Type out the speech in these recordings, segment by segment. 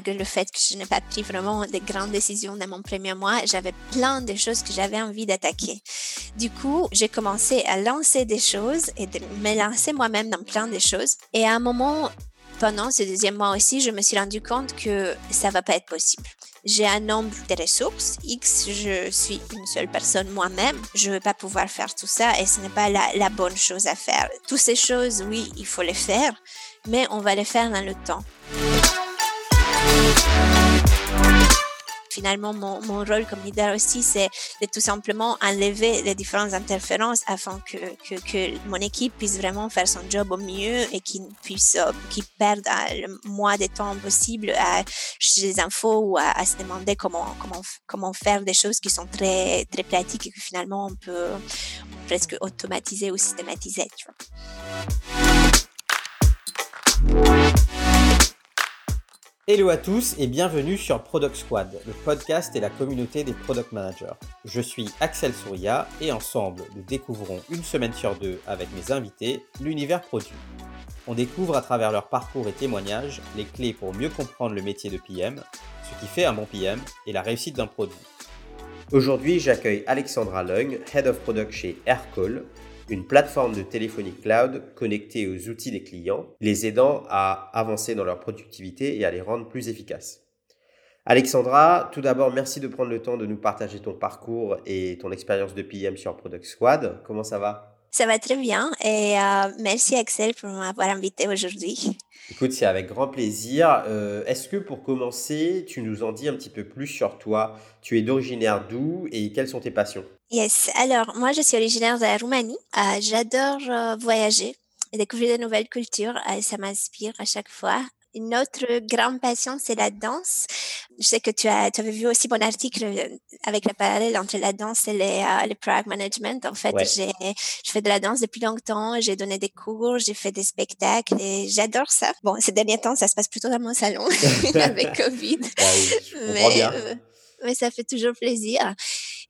malgré le fait que je n'ai pas pris vraiment de grandes décisions dans mon premier mois, j'avais plein de choses que j'avais envie d'attaquer. Du coup, j'ai commencé à lancer des choses et de me lancer moi-même dans plein de choses. Et à un moment, pendant ce deuxième mois aussi, je me suis rendu compte que ça va pas être possible. J'ai un nombre de ressources X, je suis une seule personne moi-même, je vais pas pouvoir faire tout ça et ce n'est pas la bonne chose à faire. Toutes ces choses, oui, il faut les faire, mais on va les faire dans le temps. Finalement, mon, rôle comme leader aussi, c'est de tout simplement enlever les différentes interférences afin que, mon équipe puisse vraiment faire son job au mieux et qu'il puisse, euh, qu'il perde euh, le moins de temps possible à chercher des infos ou à, se demander comment, comment, comment faire des choses qui sont très, très pratiques et que finalement on peut presque automatiser ou systématiser. Hello à tous et bienvenue sur Product Squad, le podcast et la communauté des product managers. Je suis Axel Souria et ensemble, nous découvrons une semaine sur deux avec mes invités l'univers produit. On découvre à travers leur parcours et témoignages les clés pour mieux comprendre le métier de PM, ce qui fait un bon PM et la réussite d'un produit. Aujourd'hui, j'accueille Alexandra Lung, Head of Product chez Aircall, une plateforme de téléphonie cloud connectée aux outils des clients, les aidant à avancer dans leur productivité et à les rendre plus efficaces. Alexandra, tout d'abord, merci de prendre le temps de nous partager ton parcours et ton expérience de PM sur Product Squad. Comment ça va? Ça va très bien et euh, merci Axel pour m'avoir invité aujourd'hui. Écoute, c'est avec grand plaisir. Euh, Est-ce que pour commencer, tu nous en dis un petit peu plus sur toi? Tu es d'originaire d'où et quelles sont tes passions? Yes, alors moi je suis originaire de la Roumanie. Euh, J'adore euh, voyager et découvrir de nouvelles cultures. Euh, ça m'inspire à chaque fois. Une autre grande passion, c'est la danse. Je sais que tu, as, tu avais vu aussi mon article avec le parallèle entre la danse et les, le product management. En fait, Ouais. j'ai, je fais de la danse depuis longtemps. J'ai donné des cours, j'ai fait des spectacles et j'adore ça. Bon, ces derniers temps, ça se passe plutôt dans mon salon avec Covid. Ah oui, je comprends Mais, bien. euh, mais ça fait toujours plaisir.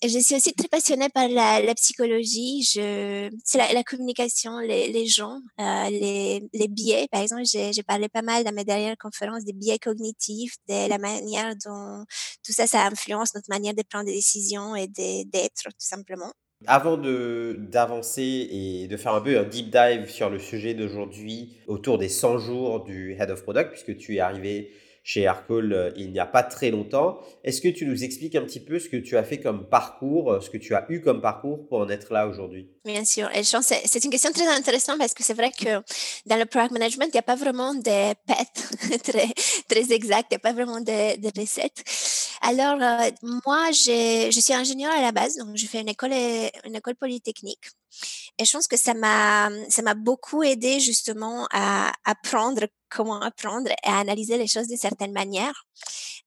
Je suis aussi très passionnée par la, psychologie. Je, c'est la, communication, les, gens, euh, les, les biais. Par exemple, j'ai, parlé pas mal dans mes dernières conférences des biais cognitifs, de la manière dont tout ça, ça influence notre manière de prendre des décisions et d'être, tout simplement. Avant de d'avancer et de faire un peu un deep dive sur le sujet d'aujourd'hui autour des 100 jours du Head of Product, puisque tu es arrivé chez Aircall euh, il n'y a pas très longtemps, est-ce que tu nous expliques un petit peu ce que tu as fait comme parcours, euh, ce que tu as eu comme parcours pour en être là aujourd'hui? Bien sûr. Et je pense c'est- une question très intéressante parce que c'est vrai que dans le product management, il n'y a pas vraiment de pets très, très exacts, il n'y a pas vraiment de, de recettes. Alors, euh, moi, je suis ingénieure à la base, donc j'ai fait une école, une école polytechnique. Et je pense que ça m'a, ça m'a beaucoup aidé justement à apprendre comment apprendre et à analyser les choses d'une certaine manière,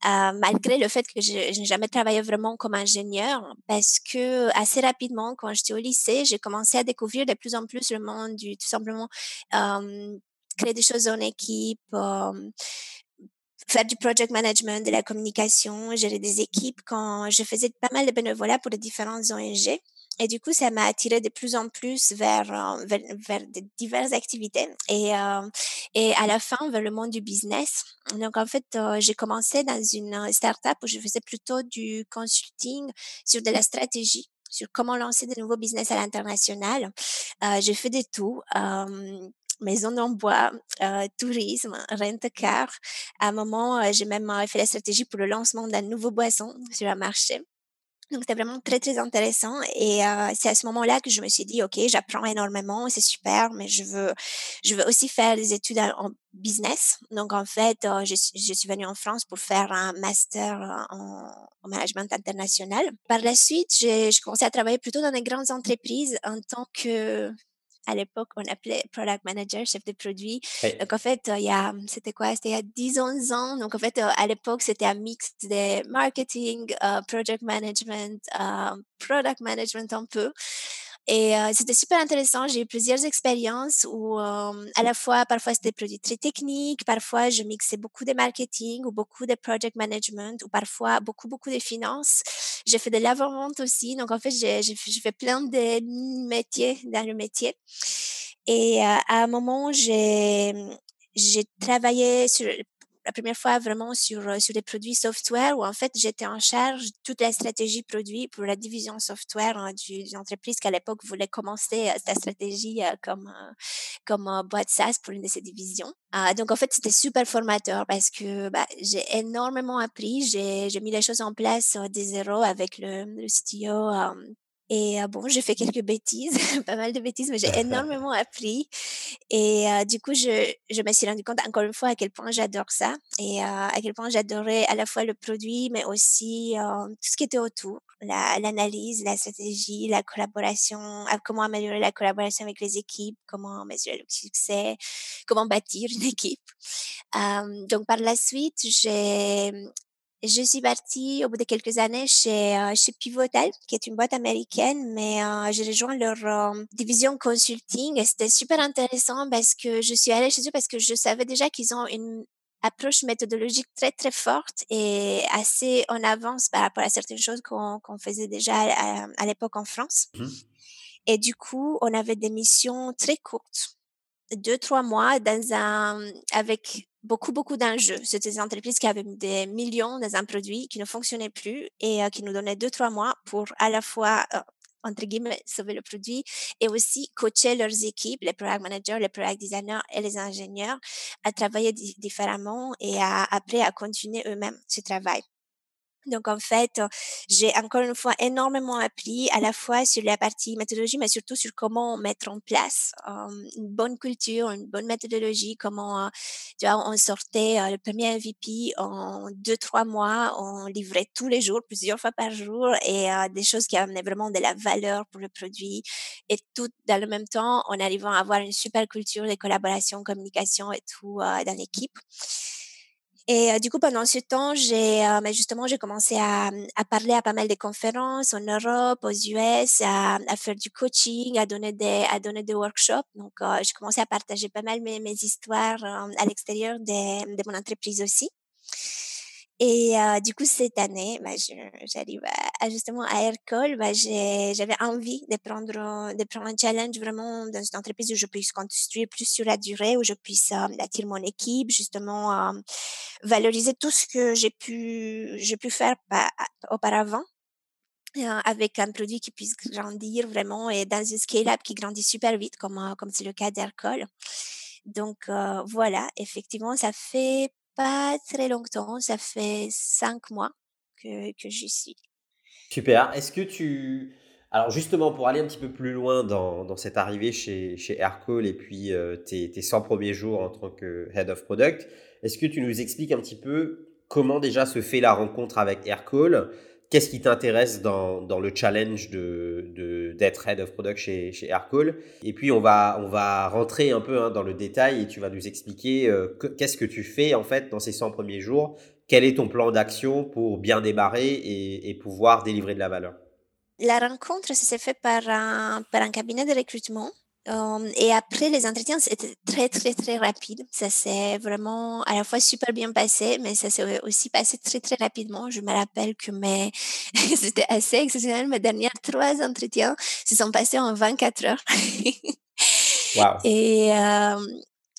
euh, malgré le fait que je, n'ai jamais travaillé vraiment comme ingénieur, parce que assez rapidement, quand j'étais au lycée, j'ai commencé à découvrir de plus en plus le monde du tout simplement euh, créer des choses en équipe. euh, faire du project management, de la communication, gérer des équipes quand je faisais pas mal de bénévolat pour les différentes ONG. Et du coup, ça m'a attiré de plus en plus vers, euh, vers, vers de diverses activités et, euh, et à la fin vers le monde du business. Donc, en fait, euh, j'ai commencé dans une euh, startup où je faisais plutôt du consulting sur de la stratégie sur comment lancer de nouveaux business à l'international. Euh, j'ai fait de tout. Euh, maison en bois, euh, tourisme, rent-a-car. À un moment, j'ai même fait la stratégie pour le lancement d'un nouveau boisson sur un marché. Donc, c'était vraiment très, très intéressant. Et c'est à ce moment-là que je me suis dit, OK, j'apprends énormément, c'est super, mais je veux, je veux aussi faire des études en business. Donc, en fait, euh, je, je suis venue en France pour faire un master en, en management international. Par la suite, j'ai commencé à travailler plutôt dans des grandes entreprises en tant que à l'époque, on appelait product manager, chef de produit. Donc, en fait, euh, il y a, c'était quoi? C'était il y a 10, 11 ans. Donc, en fait, euh, à l'époque, c'était un mix de marketing, euh, project management, product management un peu. Et euh, c'était super intéressant. J'ai eu plusieurs expériences où, euh, à la fois, parfois, c'était des produits très techniques, parfois, je mixais beaucoup de marketing ou beaucoup de project management ou parfois beaucoup, beaucoup de finances. J'ai fait de l'avant-vente aussi. Donc, en fait, j'ai fait plein de métiers dans le métier. Et à un moment, j'ai j'ai travaillé sur la première fois vraiment sur, euh, sur des produits software où en fait j'étais en charge de toute la stratégie produit pour la division software hein, d'une entreprise qui à l'époque voulait commencer euh, sa stratégie euh, comme, comme boîte SaaS pour une de ses divisions. donc en fait c'était super formateur parce que bah, j'ai énormément appris, j'ai mis les choses en place des zéros avec le, le CTO et bon, j'ai fait quelques bêtises, pas mal de bêtises, mais j'ai énormément appris. Et du coup, je, je me suis rendu compte encore une fois à quel point j'adore ça et à quel point j'adorais à la fois le produit, mais aussi tout ce qui était autour, l'analyse, la, stratégie, la collaboration, comment améliorer la collaboration avec les équipes, comment mesurer le succès, comment bâtir une équipe. donc par la suite, j'ai je suis partie au bout de quelques années chez, euh, chez Pivotal, qui est une boîte américaine, mais euh, j'ai rejoint leur euh, division consulting et c'était super intéressant parce que je suis allée chez eux parce que je savais déjà qu'ils ont une approche méthodologique très très forte et assez en avance par rapport à certaines choses qu'on faisait déjà à, l'époque en France. Mmh et du coup, on avait des missions très courtes, deux trois mois, dans un avec beaucoup, beaucoup d'enjeux. C'était des entreprises qui avaient des millions dans un produit qui ne fonctionnait plus et euh, qui nous donnaient deux, trois mois pour à la fois, euh, entre guillemets, sauver le produit et aussi coacher leurs équipes, les product managers, les product designers et les ingénieurs à travailler différemment et à, après à continuer eux-mêmes ce travail. Donc en fait, j'ai encore une fois énormément appris à la fois sur la partie méthodologie, mais surtout sur comment mettre en place une bonne culture, une bonne méthodologie, comment tu vois, on sortait le premier MVP en deux trois mois, on livrait tous les jours, plusieurs fois par jour, et des choses qui amenaient vraiment de la valeur pour le produit, et tout dans le même temps en arrivant à avoir une super culture de collaboration, communication et tout dans l'équipe. Et du coup, pendant ce temps, j'ai justement j'ai commencé à, à, parler à pas mal de conférences en Europe, aux US, à, à faire du coaching, à donner des à donner des workshops. Donc, j'ai commencé à partager pas mal mes, mes histoires à l'extérieur de, de mon entreprise aussi. Et du coup, cette année, bah, j'arrive justement à Aircall, bah, j'avais envie de prendre, de prendre un challenge vraiment dans une entreprise où je puisse construire plus sur la durée, où je puisse euh, attirer mon équipe, justement valoriser tout ce que j'ai pu, pu faire auparavant avec un produit qui puisse grandir vraiment et dans une scale-up qui grandit super vite, comme, comme c'est le cas d'Aircall. Donc voilà, effectivement, ça fait pas très longtemps, ça fait cinq mois que, que j'y suis. Super. Est-ce que tu... Alors justement, pour aller un petit peu plus loin dans, dans cette arrivée chez, chez Aircall et puis euh, tes, tes 100 premiers jours en tant que Head of Product, est-ce que tu nous expliques un petit peu comment déjà se fait la rencontre avec Aircall Qu'est-ce qui t'intéresse dans, dans, le challenge de, d'être Head of Product chez, chez Aircall? Et puis, on va, on va rentrer un peu hein, dans le détail et tu vas nous expliquer euh, qu'est-ce que tu fais en fait dans ces 100 premiers jours? Quel est ton plan d'action pour bien démarrer et, et pouvoir délivrer de la valeur? La rencontre, s'est fait par un, par un cabinet de recrutement et après, les entretiens, c'était très, très, très rapide. Ça s'est vraiment à la fois super bien passé, mais ça s'est aussi passé très, très rapidement. Je me rappelle que mes... c'était assez exceptionnel. Mes derniers trois entretiens se sont passés en 24 heures. wow. Et,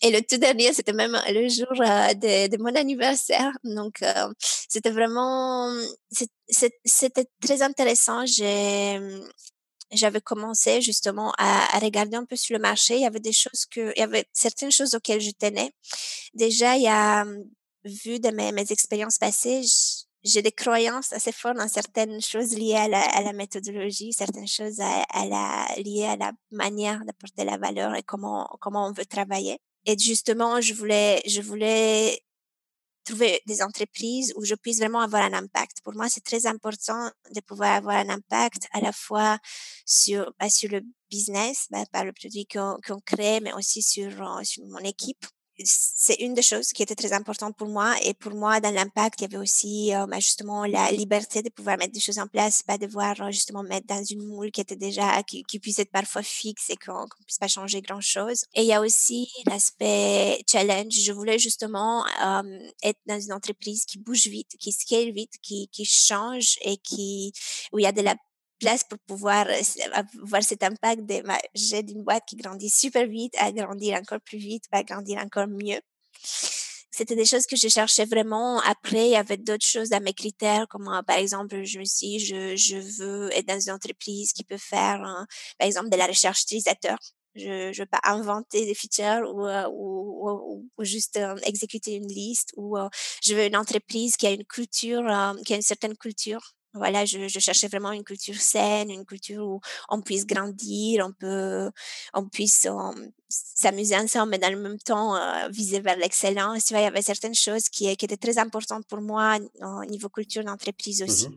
et le tout dernier, c'était même le jour de, de, mon anniversaire. Donc, c'était vraiment, c'était très intéressant. J'ai, j'avais commencé justement à, à, regarder un peu sur le marché. Il y avait des choses que, il y avait certaines choses auxquelles je tenais. Déjà, il y a, vu de mes, mes expériences passées, j'ai des croyances assez fortes dans certaines choses liées à la, à la méthodologie, certaines choses à, à, la, liées à la manière d'apporter la valeur et comment, comment on veut travailler. Et justement, je voulais, je voulais trouver des entreprises où je puisse vraiment avoir un impact. Pour moi, c'est très important de pouvoir avoir un impact à la fois sur, bah, sur le business, bah, par le produit qu'on crée, mais aussi sur, euh, sur mon équipe c'est une des choses qui était très importante pour moi. Et pour moi, dans l'impact, il y avait aussi euh, bah, justement la liberté de pouvoir mettre des choses en place, pas devoir euh, justement mettre dans une moule qui était déjà, qui, puisse être parfois fixe et qu'on ne puisse pas changer grand-chose. Et il y a aussi l'aspect challenge. Je voulais justement euh, être dans une entreprise qui bouge vite, qui scale vite, qui, qui change et qui, où il y a de la place pour pouvoir avoir cet impact de j'ai d'une boîte qui grandit super vite à grandir encore plus vite, à grandir encore mieux. C'était des choses que je cherchais vraiment. Après, avait d'autres choses dans mes critères, comme par exemple, je me suis je, je veux être dans une entreprise qui peut faire, par exemple, de la recherche utilisateur. Je ne veux pas inventer des features ou, ou, ou, juste exécuter une liste. Ou je veux une entreprise qui a une culture, qui a une certaine culture voilà, je, je, cherchais vraiment une culture saine, une culture où on puisse grandir, on peut, on puisse s'amuser ensemble, mais dans le même temps euh, viser vers l'excellence. Tu vois, il y avait certaines choses qui, qui, étaient très importantes pour moi au niveau culture d'entreprise mmh aussi.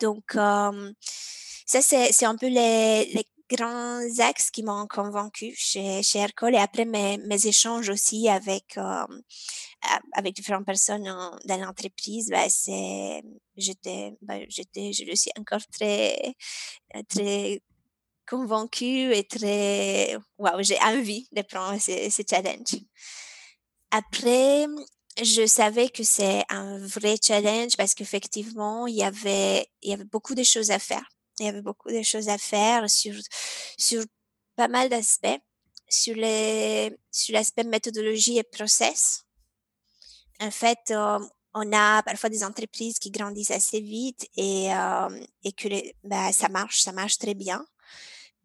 Donc, ça, c'est un peu les, les grands axes qui m'ont convaincu chez, chez Aircall et après mes, échanges aussi avec, avec différentes personnes dans l'entreprise, bah, c'est, j'étais, bah, j'étais, je suis encore très, très convaincue et très, waouh, j'ai envie de prendre ce, ce challenge. Après, je savais que c'est un vrai challenge parce qu'effectivement, il y avait, il y avait beaucoup de choses à faire. Il y avait beaucoup de choses à faire sur, sur pas mal d'aspects. Sur les, sur l'aspect méthodologie et process. En fait, euh, on a parfois des entreprises qui grandissent assez vite et, euh, et que bah, ça marche, ça marche très bien.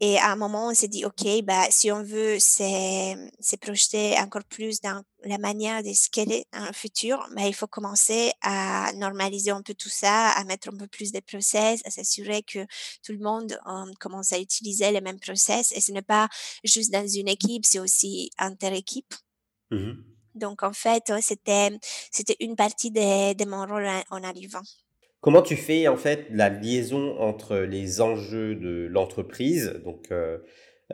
Et à un moment, on s'est dit, OK, bah, si on veut se projeter encore plus dans la manière de scaler dans le futur, bah, il faut commencer à normaliser un peu tout ça, à mettre un peu plus de process, à s'assurer que tout le monde commence à utiliser les mêmes process. Et ce n'est pas juste dans une équipe, c'est aussi inter-équipe. Mmh Donc, en fait, c'était, c'était une partie de, de mon rôle en arrivant. Comment tu fais en fait la liaison entre les enjeux de l'entreprise? Donc, euh,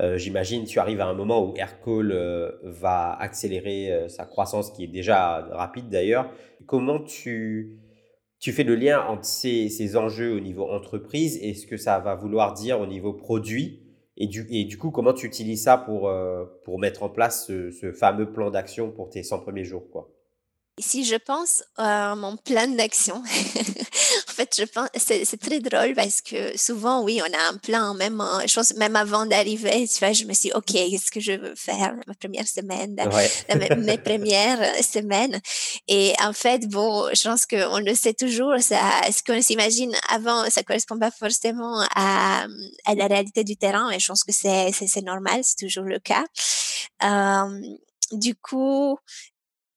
euh, j'imagine tu arrives à un moment où Aircall euh, va accélérer sa croissance, qui est déjà rapide d'ailleurs. Comment tu, tu fais le lien entre ces, ces enjeux au niveau entreprise et ce que ça va vouloir dire au niveau produit? Et du, et du coup, comment tu utilises ça pour, pour mettre en place ce, ce fameux plan d'action pour tes 100 premiers jours quoi? Si je pense à mon plan d'action, en fait, je pense c'est, très drôle parce que souvent, oui, on a un plan, même, je pense, même avant d'arriver, tu vois, je me suis dit, OK, qu'est-ce que je veux faire ma première semaine, mes, premières semaines. Et en fait, bon, je pense qu'on le sait toujours, ça, ce qu'on s'imagine avant, ça correspond pas forcément à, à la réalité du terrain, et je pense que c'est, c'est, c'est normal, c'est toujours le cas. Euh, du coup,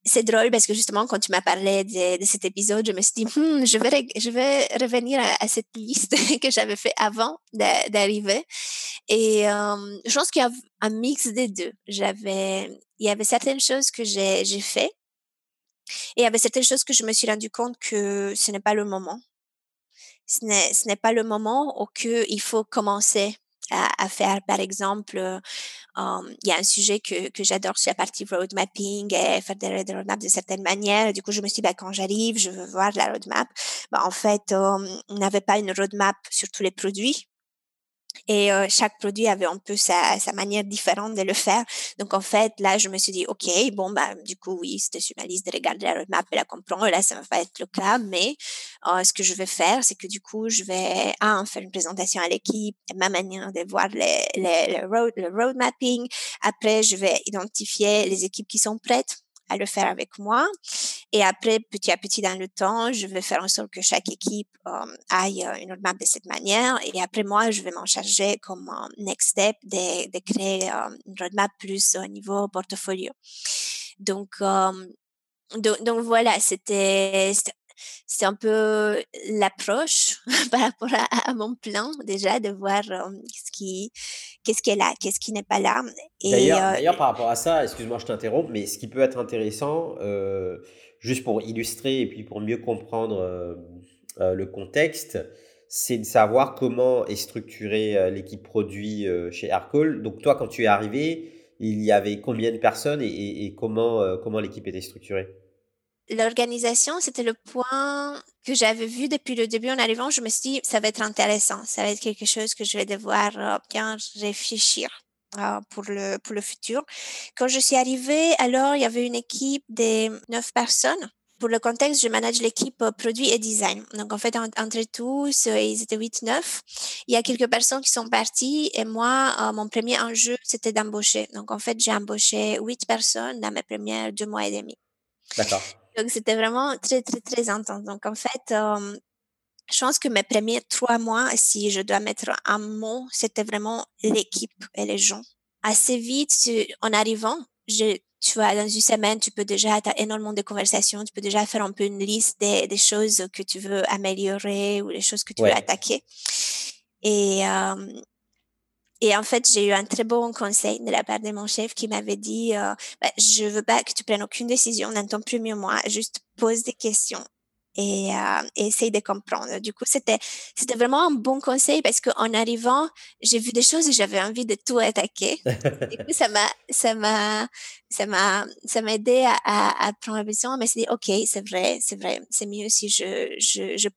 c'est drôle parce que justement, quand tu m'as parlé de, cet épisode, je me suis dit, hmm, je, vais, je vais revenir à, cette liste que j'avais fait avant d'arriver. Et je pense qu'il y a un mix des deux. J'avais, il y avait certaines choses que j'ai, fait et il y avait certaines choses que je me suis rendu compte que ce n'est pas le moment. Ce n'est, pas le moment où il faut commencer à, faire. Par exemple, euh, il y a un sujet que, que j'adore sur la partie road mapping et faire des, roadmaps de certaines manières. Du coup, je me suis dit, bah, quand j'arrive, je veux voir la roadmap. Bah, en fait, on n'avait pas une roadmap sur tous les produits. Et chaque produit avait un peu sa, manière différente de le faire. Donc, en fait, là, je me suis dit, OK, bon, bah, du coup, oui, c'était sur ma liste de regarder la roadmap et la comprendre. Là, ça va pas être le cas. Mais ce que je vais faire, c'est que du coup, je vais, un, faire une présentation à l'équipe, ma manière de voir les, le, road, le road mapping. Après, je vais identifier les équipes qui sont prêtes à le faire avec moi. Et après, petit à petit dans le temps, je vais faire en sorte que chaque équipe euh, aille euh, une roadmap de cette manière. Et après, moi, je vais m'en charger comme euh, next step de, créer une roadmap plus au niveau portfolio. Donc, donc, donc, voilà, c'était c'est un peu l'approche par rapport à, mon plan déjà de voir ce qui qu'est-ce qui est là, qu'est-ce qui n'est pas là. D'ailleurs, par rapport à ça, excuse-moi, je t'interromps, mais ce qui peut être intéressant, juste pour illustrer et puis pour mieux comprendre le contexte, c'est de savoir comment est structurée l'équipe produit chez Aircall. Donc toi, quand tu es arrivé, il y avait combien de personnes et, comment, comment l'équipe était structurée? L'organisation, c'était le point que j'avais vu depuis le début en arrivant. Je me suis dit, ça va être intéressant, ça va être quelque chose que je vais devoir bien réfléchir pour le, pour le futur. Quand je suis arrivée, alors il y avait une équipe de neuf personnes pour le contexte, je manage l'équipe euh, produit et design. Donc, en fait, entre tous, euh, ils étaient 8-9. Il y a quelques personnes qui sont parties et moi, euh, mon premier enjeu, c'était d'embaucher. Donc, en fait, j'ai embauché 8 personnes dans mes premières deux mois et demi. D'accord. Donc, c'était vraiment très, très, très intense. Donc, en fait, je pense que mes premiers trois mois, si je dois mettre un mot, c'était vraiment l'équipe et les gens. Assez vite, en arrivant, j'ai tu vois, dans une semaine, tu peux déjà, tu as énormément de conversations, tu peux déjà faire un peu une liste des, des choses que tu veux améliorer ou les choses que tu veux attaquer. Et, euh, et en fait, j'ai eu un très bon conseil de la part de mon chef qui m'avait dit, euh, bah, je veux pas que tu prennes aucune décision dans ton premier mois, juste pose des questions et, euh, essaye de comprendre. Du coup, c'était vraiment un bon conseil parce qu'en arrivant, j'ai vu des choses et j'avais envie de tout attaquer. du coup, ça m'a ça m'a aidé à, prendre la décision. Mais c'est dit, ok, c'est vrai, c'est vrai, c'est mieux si je, je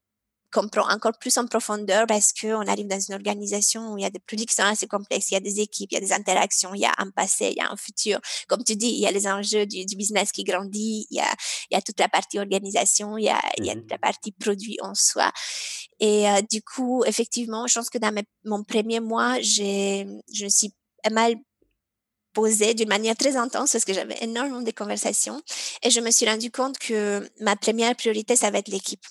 comprend encore plus en profondeur parce qu'on arrive dans une organisation où il y a des produits qui sont assez complexes, il y a des équipes, il y a des interactions, il y a un passé, il y a un futur. Comme tu dis, il y a les enjeux du, du business qui grandit, il y, a, il y a toute la partie organisation, il y a, il y a toute la partie produit en soi. Et euh, du coup, effectivement, je pense que dans mon premier mois, j'ai, je me suis mal posée d'une manière très intense parce que j'avais énormément de conversations et je me suis rendu compte que ma première priorité, ça va être l'équipe.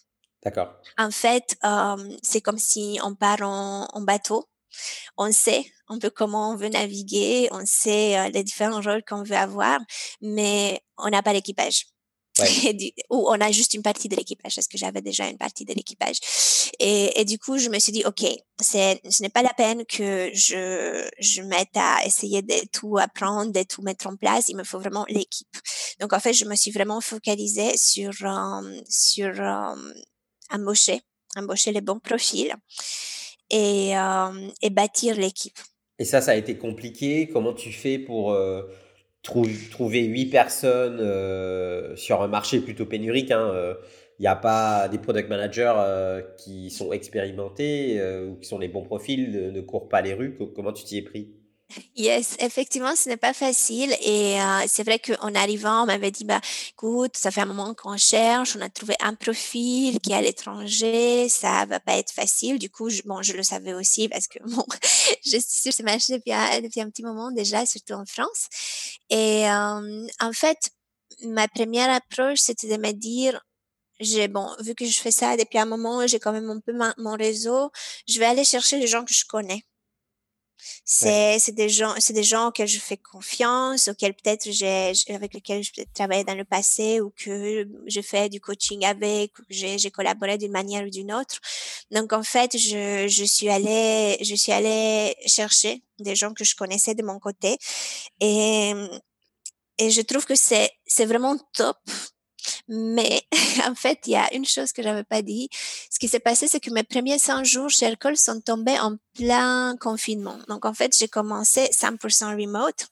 D'accord. En fait, euh, c'est comme si on part en, en, bateau. On sait un peu comment on veut naviguer, on sait euh, les différents rôles qu'on veut avoir, mais on n'a pas l'équipage. Ouais. ou on a juste une partie de l'équipage, parce que j'avais déjà une partie de l'équipage. Et, et, du coup, je me suis dit, OK, ce n'est pas la peine que je, je mette à essayer de tout apprendre, de tout mettre en place. Il me faut vraiment l'équipe. Donc, en fait, je me suis vraiment focalisée sur, euh, sur embaucher, embaucher les bons profils et, euh, et bâtir l'équipe. Et ça, ça a été compliqué. Comment tu fais pour euh, trouver huit personnes euh, sur un marché plutôt pénurique Il hein, n'y a pas des product managers qui sont expérimentés ou qui sont les bons profils, ne courent pas les rues. Comment tu t'y es pris? Yes, effectivement, ce n'est pas facile. Et euh, c'est vrai qu'en arrivant, on m'avait dit, bah, écoute, ça fait un moment qu'on cherche, on a trouvé un profil qui est à l'étranger, ça va pas être facile. Du coup, je, bon, je le savais aussi parce que bon, je suis sur ce marché depuis un, petit moment déjà, surtout en France. Et euh, en fait, ma première approche, c'était de me dire, j'ai bon, vu que je fais ça depuis un moment, j'ai quand même un peu mon réseau, je vais aller chercher les gens que je connais. C'est c'est des gens c'est des gens auxquels je fais confiance, auxquels peut-être j'ai avec lesquels je travaillé dans le passé ou que je fais du coaching avec, ou que j'ai j'ai collaboré d'une manière ou d'une autre. Donc en fait, je je suis allée je suis allée chercher des gens que je connaissais de mon côté et et je trouve que c'est c'est vraiment top mais en fait, il y a une chose que j'avais pas dit. Ce qui s'est passé, c'est que mes premiers 100 jours chez Aircall sont tombés en plein confinement. Donc en fait, j'ai commencé 100% remote.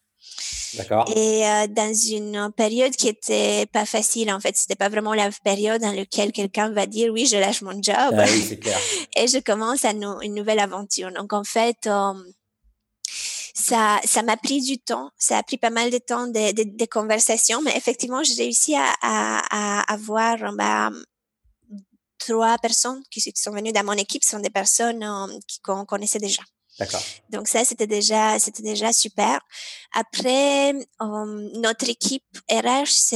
D'accord. Et euh, dans une période qui était pas facile, en fait, c'était pas vraiment la période dans laquelle quelqu'un va dire oui, je lâche mon job. Ah oui, clair. Et je commence à une nouvelle aventure. Donc en fait, euh, ça, ça m'a pris du temps. Ça a pris pas mal de temps de, de, de conversations, mais effectivement, j'ai réussi à, à, à avoir bah, trois personnes qui, sont venues dans mon équipe sont des personnes euh, qu'on connaissait déjà. D'accord. Donc ça, c'était déjà, c'était déjà super. Après, euh, notre équipe RH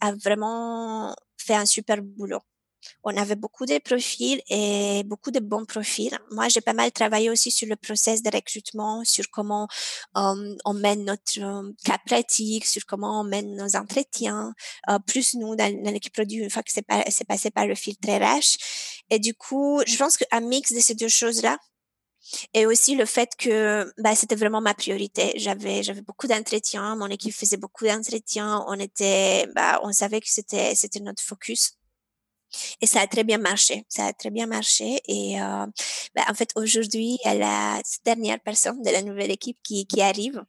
a vraiment fait un super boulot on avait beaucoup de profils et beaucoup de bons profils. Moi, j'ai pas mal travaillé aussi sur le process de recrutement, sur comment euh, on mène notre euh, cas pratique, sur comment on mène nos entretiens, euh, plus nous dans, l'équipe produit une fois que c'est, passé par le filtre RH. Et du coup, je pense qu'un mix de ces deux choses-là, et aussi le fait que bah, c'était vraiment ma priorité. J'avais j'avais beaucoup d'entretiens, mon équipe faisait beaucoup d'entretiens, on était bah, on savait que c'était c'était notre focus. Et ça a très bien marché. Ça a très bien marché. Et euh, ben, en fait, aujourd'hui, il y a la dernière personne de la nouvelle équipe qui, qui arrive.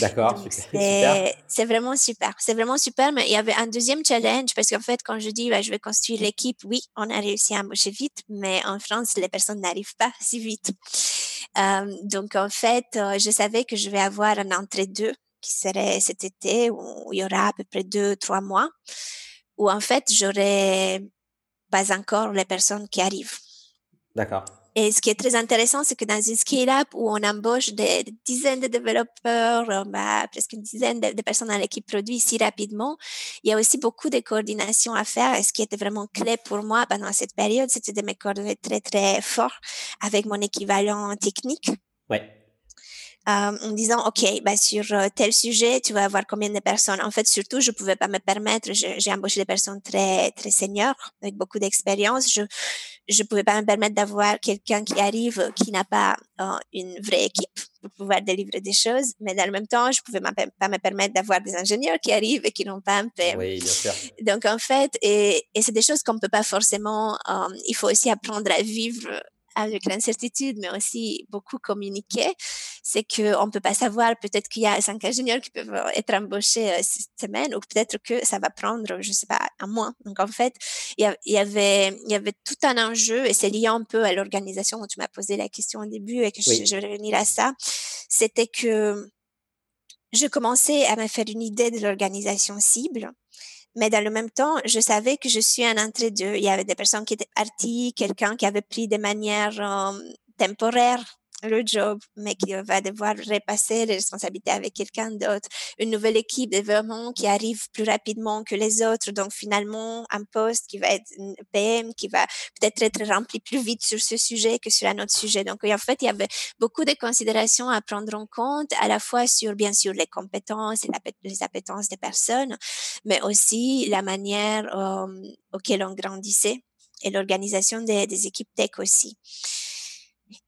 D'accord, super. C'est vraiment super. C'est vraiment super, mais il y avait un deuxième challenge parce qu'en fait, quand je dis, bah, je vais construire l'équipe, oui, on a réussi à embaucher vite, mais en France, les personnes n'arrivent pas si vite. Euh, donc, en fait, euh, je savais que je vais avoir un entre-deux qui serait cet été où il y aura à peu près deux, trois mois où en fait, j'aurais pas encore les personnes qui arrivent. D'accord. Et ce qui est très intéressant, c'est que dans une scale-up où on embauche des, dizaines de développeurs, euh, bah, presque une dizaine de, personnes dans l'équipe produit si rapidement, il y a aussi beaucoup de coordination à faire. Et ce qui était vraiment clé pour moi pendant cette période, c'était de me coordonner très, très fort avec mon équivalent technique. Ouais. Euh, en disant, OK, bah, sur euh, tel sujet, tu vas avoir combien de personnes? En fait, surtout, je pouvais pas me permettre, j'ai embauché des personnes très, très seniors, avec beaucoup d'expérience. Je, je pouvais pas me permettre d'avoir quelqu'un qui arrive, qui n'a pas euh, une vraie équipe pour pouvoir délivrer des choses. Mais dans le même temps, je pouvais pas me permettre d'avoir des ingénieurs qui arrivent et qui n'ont pas un PM. Oui, bien sûr. Donc, en fait, et, et c'est des choses qu'on peut pas forcément, il faut aussi apprendre à vivre avec l'incertitude, mais aussi beaucoup communiquer, c'est qu'on ne peut pas savoir, peut-être qu'il y a cinq ingénieurs qui peuvent être embauchés euh, cette semaine, ou peut-être que ça va prendre, je ne sais pas, un mois. Donc, en fait, il y, avait, il y avait tout un enjeu, et c'est lié un peu à l'organisation dont tu m'as posé la question au début, et que je, je vais revenir à ça. C'était que je commençais à me faire une idée de l'organisation cible mais dans le même temps, je savais que je suis un entre-deux. Il y avait des personnes qui étaient parties, quelqu'un qui avait pris de manière euh, temporaire le job, mais qui va devoir repasser les responsabilités avec quelqu'un d'autre. Une nouvelle équipe de qui arrive plus rapidement que les autres. Donc, finalement, un poste qui va être une PM, qui va peut-être être rempli plus vite sur ce sujet que sur un autre sujet. Donc, en fait, il y avait beaucoup de considérations à prendre en compte, à la fois sur, bien sûr, les compétences et les appétences des personnes, mais aussi la manière euh, auquel on grandissait et l'organisation des équipes tech aussi.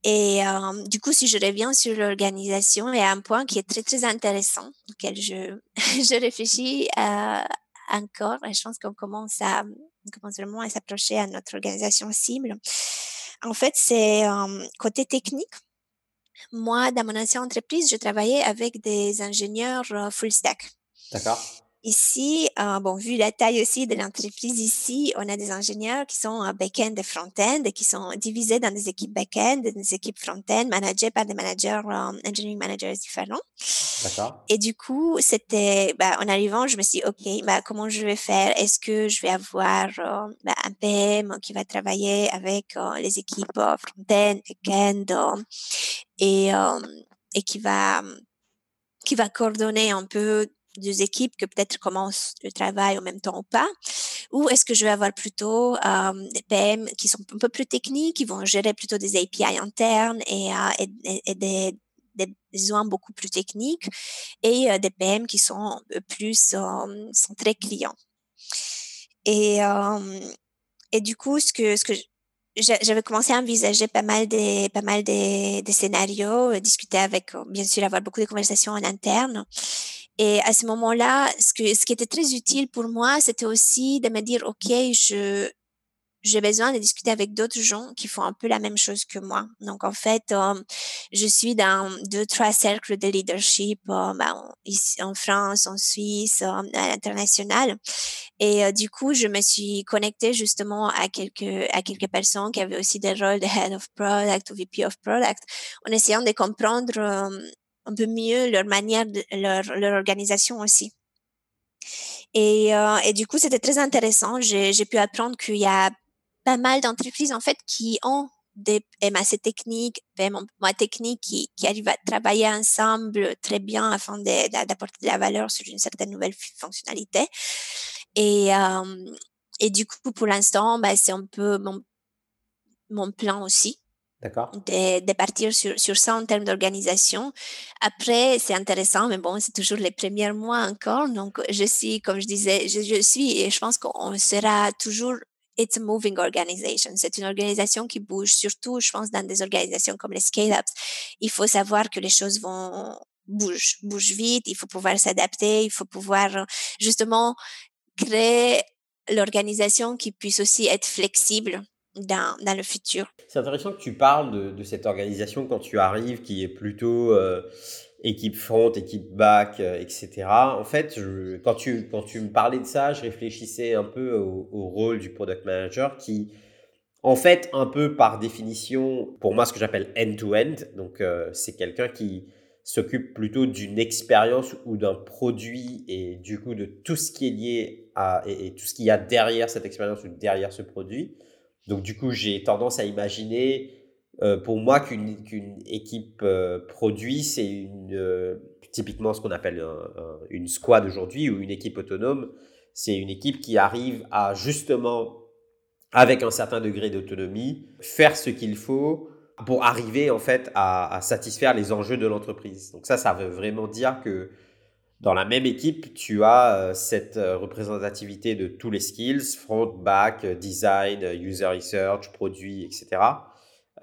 Et euh, du coup, si je reviens sur l'organisation, il y a un point qui est très, très intéressant, auquel je, je réfléchis euh, encore. Et je pense qu'on commence, à, on vraiment à s'approcher à notre organisation cible. En fait, c'est euh, côté technique. Moi, dans mon ancienne entreprise, je travaillais avec des ingénieurs full stack. D'accord. Ici, euh, bon, vu la taille aussi de l'entreprise ici, on a des ingénieurs qui sont back-end et front-end et qui sont divisés dans des équipes back-end et des équipes front-end managées par des managers, euh, engineering managers différents. D'accord. Et du coup, c'était, bah, en arrivant, je me suis dit, OK, bah, comment je vais faire? Est-ce que je vais avoir euh, bah, un PM qui va travailler avec euh, les équipes front-end, back-end et, et qui va qui va coordonner un peu deux équipes que peut-être commencent le travail en même temps ou pas Ou est-ce que je vais avoir plutôt euh, des PM qui sont un peu plus techniques, qui vont gérer plutôt des API internes et, euh, des, besoins beaucoup plus techniques et euh, des PM qui sont plus sont très clients. Et, et du coup, ce que, ce que j'avais commencé à envisager pas mal des pas mal des scénarios, discuter avec, bien sûr, avoir beaucoup de conversations en interne. Et à ce moment-là, ce, que, ce qui était très utile pour moi, c'était aussi de me dire, OK, je, j'ai besoin de discuter avec d'autres gens qui font un peu la même chose que moi. Donc, en fait, euh, je suis dans deux, trois cercles de leadership euh, ben, ici, en France, en Suisse, euh, à l'international. Et du coup, je me suis connectée justement à quelques, à quelques personnes qui avaient aussi des rôles de Head of Product ou VP of Product en essayant de comprendre un peu mieux leur manière, de, leur, leur organisation aussi. Et, euh, et du coup, c'était très intéressant. J'ai pu apprendre qu'il y a pas mal d'entreprises en fait qui ont des MAC techniques, moi techniques qui, qui arrivent à travailler ensemble très bien afin d'apporter de, la valeur sur une certaine nouvelle fonctionnalité. Et, euh, et du coup, pour l'instant, bah, c'est un peu mon, mon plan aussi. De, de, partir sur, sur ça en termes d'organisation. Après, c'est intéressant, mais bon, c'est toujours les premiers mois encore. Donc, je suis, comme je disais, je, je suis et je pense qu'on sera toujours It's a moving organization. C'est une organisation qui bouge, surtout, je pense, dans des organisations comme les scale-ups. Il faut savoir que les choses vont bouger, bougent vite. Il faut pouvoir s'adapter. Il faut pouvoir justement créer l'organisation qui puisse aussi être flexible dans, le futur. C'est intéressant que tu parles de, cette organisation quand tu arrives qui est plutôt euh, équipe front, équipe back, euh, etc. En fait, quand, tu, me parlais de ça, je réfléchissais un peu au, au rôle du product manager qui, en fait, un peu par définition, pour moi, ce que j'appelle end-to-end, donc euh, c'est quelqu'un qui s'occupe plutôt d'une expérience ou d'un produit et du coup de tout ce qui est lié à et, et tout ce qu'il y a derrière cette expérience ou derrière ce produit. Donc du coup, j'ai tendance à imaginer euh, pour moi qu'une équipe euh, produit, c'est une euh, typiquement ce qu'on appelle un, un, une squad aujourd'hui ou une équipe autonome. C'est une équipe qui arrive à justement, avec un certain degré d'autonomie, faire ce qu'il faut pour arriver en fait à, à satisfaire les enjeux de l'entreprise. Donc ça, ça veut vraiment dire que dans la même équipe, tu as euh, cette euh, représentativité de tous les skills, front, back, design, user research, produit, etc.,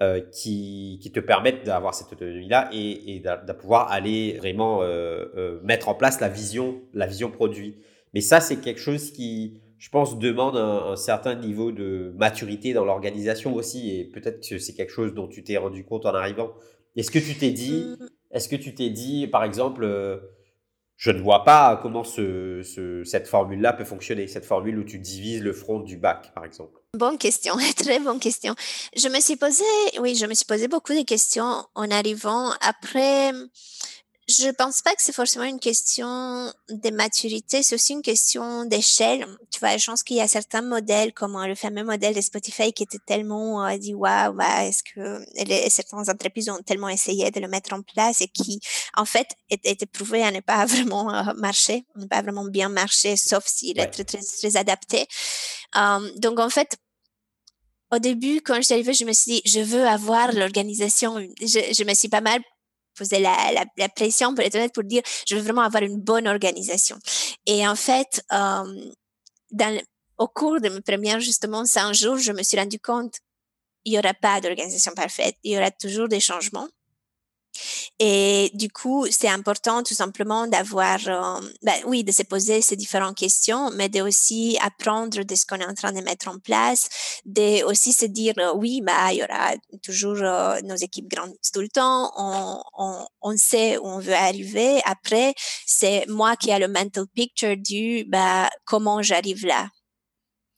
euh, qui, qui, te permettent d'avoir cette autonomie-là et, et de, pouvoir aller vraiment euh, euh, mettre en place la vision, la vision produit. Mais ça, c'est quelque chose qui, je pense, demande un, un certain niveau de maturité dans l'organisation aussi. Et peut-être que c'est quelque chose dont tu t'es rendu compte en arrivant. Est-ce que tu t'es dit, mmh. est-ce que tu t'es dit, par exemple, je ne vois pas comment ce, ce, cette formule-là peut fonctionner, cette formule où tu divises le front du bac, par exemple. Bonne question, très bonne question. Je me suis posé, oui, je me suis posé beaucoup de questions en arrivant. Après, je pense pas que c'est forcément une question de maturité, c'est aussi une question d'échelle. Tu vois, je pense qu'il y a certains modèles, comme le fameux modèle de Spotify qui était tellement euh, dit waouh, bah, est-ce que les, certaines entreprises ont tellement essayé de le mettre en place et qui, en fait, était prouvé à ne pas vraiment euh, marcher, ne pas vraiment bien marcher, sauf s'il ouais. est très, très, très adapté. Um, donc, en fait, au début, quand je suis arrivée, je me suis dit, je veux avoir l'organisation. Je, je me suis pas mal posé la, la, la, pression, pour être honnête, pour dire, je veux vraiment avoir une bonne organisation. Et en fait, euh, dans, au cours de mes premiers, justement, 100 jours, je me suis rendu compte, il n'y aura pas d'organisation parfaite. Il y aura toujours des changements. Et du coup, c'est important tout simplement d'avoir, euh, ben oui, de se poser ces différentes questions, mais de aussi apprendre de ce qu'on est en train de mettre en place, de aussi se dire, euh, oui, bah, il y aura toujours euh, nos équipes grandissent tout le temps, on, on, on sait où on veut arriver. Après, c'est moi qui ai le mental picture du, bah, comment j'arrive là.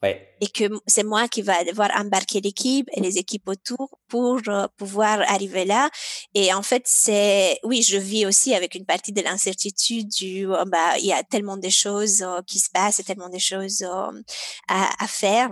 Et que c'est moi qui va devoir embarquer l'équipe et les équipes autour pour uh, pouvoir arriver là. Et en fait, c'est, oui, je vis aussi avec une partie de l'incertitude du, oh, bah, il y a tellement de choses uh, qui se passent et tellement de choses uh, à, faire.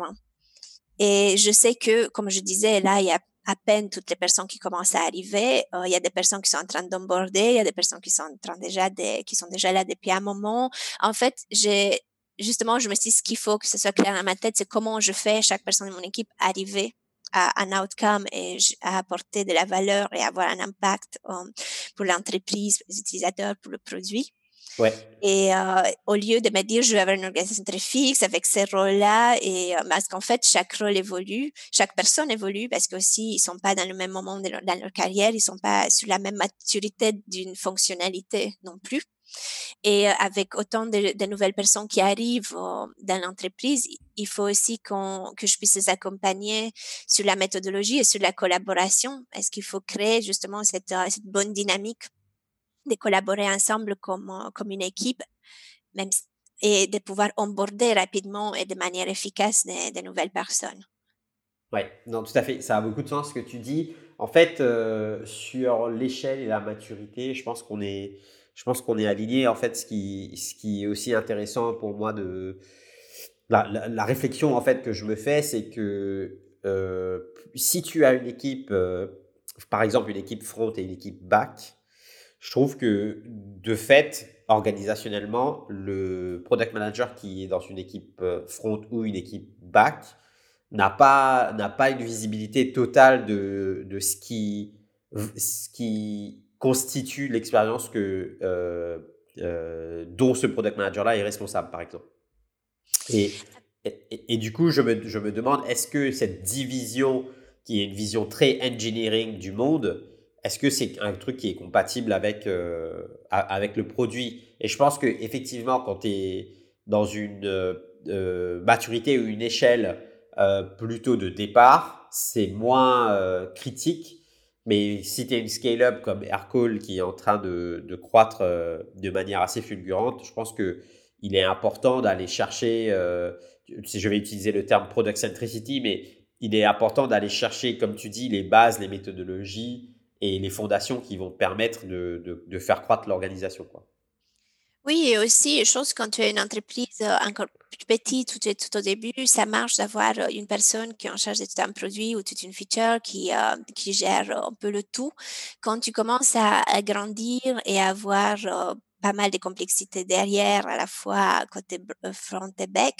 Et je sais que, comme je disais, là, il y a à peine toutes les personnes qui commencent à arriver. il y a des personnes qui sont en train d'emborder, il y a des personnes qui sont en train déjà de, qui sont déjà là depuis un moment. En fait, j'ai justement, je me suis dit, ce qu'il faut que ce soit clair dans ma tête, c'est comment je fais chaque personne de mon équipe arriver à un outcome et à apporter de la valeur et avoir un impact um, pour l'entreprise, pour les utilisateurs, pour le produit. Ouais. Et euh, au lieu de me dire je vais avoir une organisation très fixe avec ces rôles-là, et euh, parce qu'en fait chaque rôle évolue, chaque personne évolue parce qu'aussi ils sont pas dans le même moment de leur, dans leur carrière, ils sont pas sur la même maturité d'une fonctionnalité non plus. Et euh, avec autant de, nouvelles personnes qui arrivent euh, dans l'entreprise, il faut aussi que je puisse les accompagner sur la méthodologie et sur la collaboration. Est-ce qu'il faut créer justement cette, euh, bonne dynamique de collaborer ensemble comme, une équipe, et de pouvoir onboarder rapidement et de manière efficace des, nouvelles personnes? Oui, non, tout à fait. Ça a beaucoup de sens ce que tu dis. En fait, sur l'échelle et la maturité, je pense qu'on est, je pense qu'on est aligné. En fait, ce qui, ce qui est aussi intéressant pour moi de la, la, réflexion en fait que je me fais, c'est que euh, si tu as une équipe, euh, par exemple une équipe front et une équipe back, je trouve que de fait, organisationnellement, le product manager qui est dans une équipe euh, front ou une équipe back n'a pas n'a pas une visibilité totale de, de ce qui ce qui constitue l'expérience que, euh, euh, dont ce product manager-là est responsable, par exemple. Et, et, du coup, je me, je me demande, est-ce que cette division, qui est une vision très engineering du monde, est-ce que c'est un truc qui est compatible avec, euh, avec le produit? Et je pense qu'effectivement, quand tu es dans une maturité ou une échelle plutôt de départ, c'est moins critique. Mais si tu une scale-up comme Aircall qui est en train de, de croître de manière assez fulgurante, je pense que il est important d'aller chercher, si je vais utiliser le terme product centricity, mais il est important d'aller chercher, comme tu dis, les bases, les méthodologies et les fondations qui vont permettre de, de, faire croître l'organisation. Quoi. Oui, et aussi, chose quand tu es une entreprise euh, encore plus petite, tout, au début, ça marche d'avoir euh, une personne qui est en charge de tout un produit ou toute une feature qui, euh, qui gère un peu le tout. Quand tu commences à, grandir et à avoir pas mal de complexité derrière, à la fois côté front et back,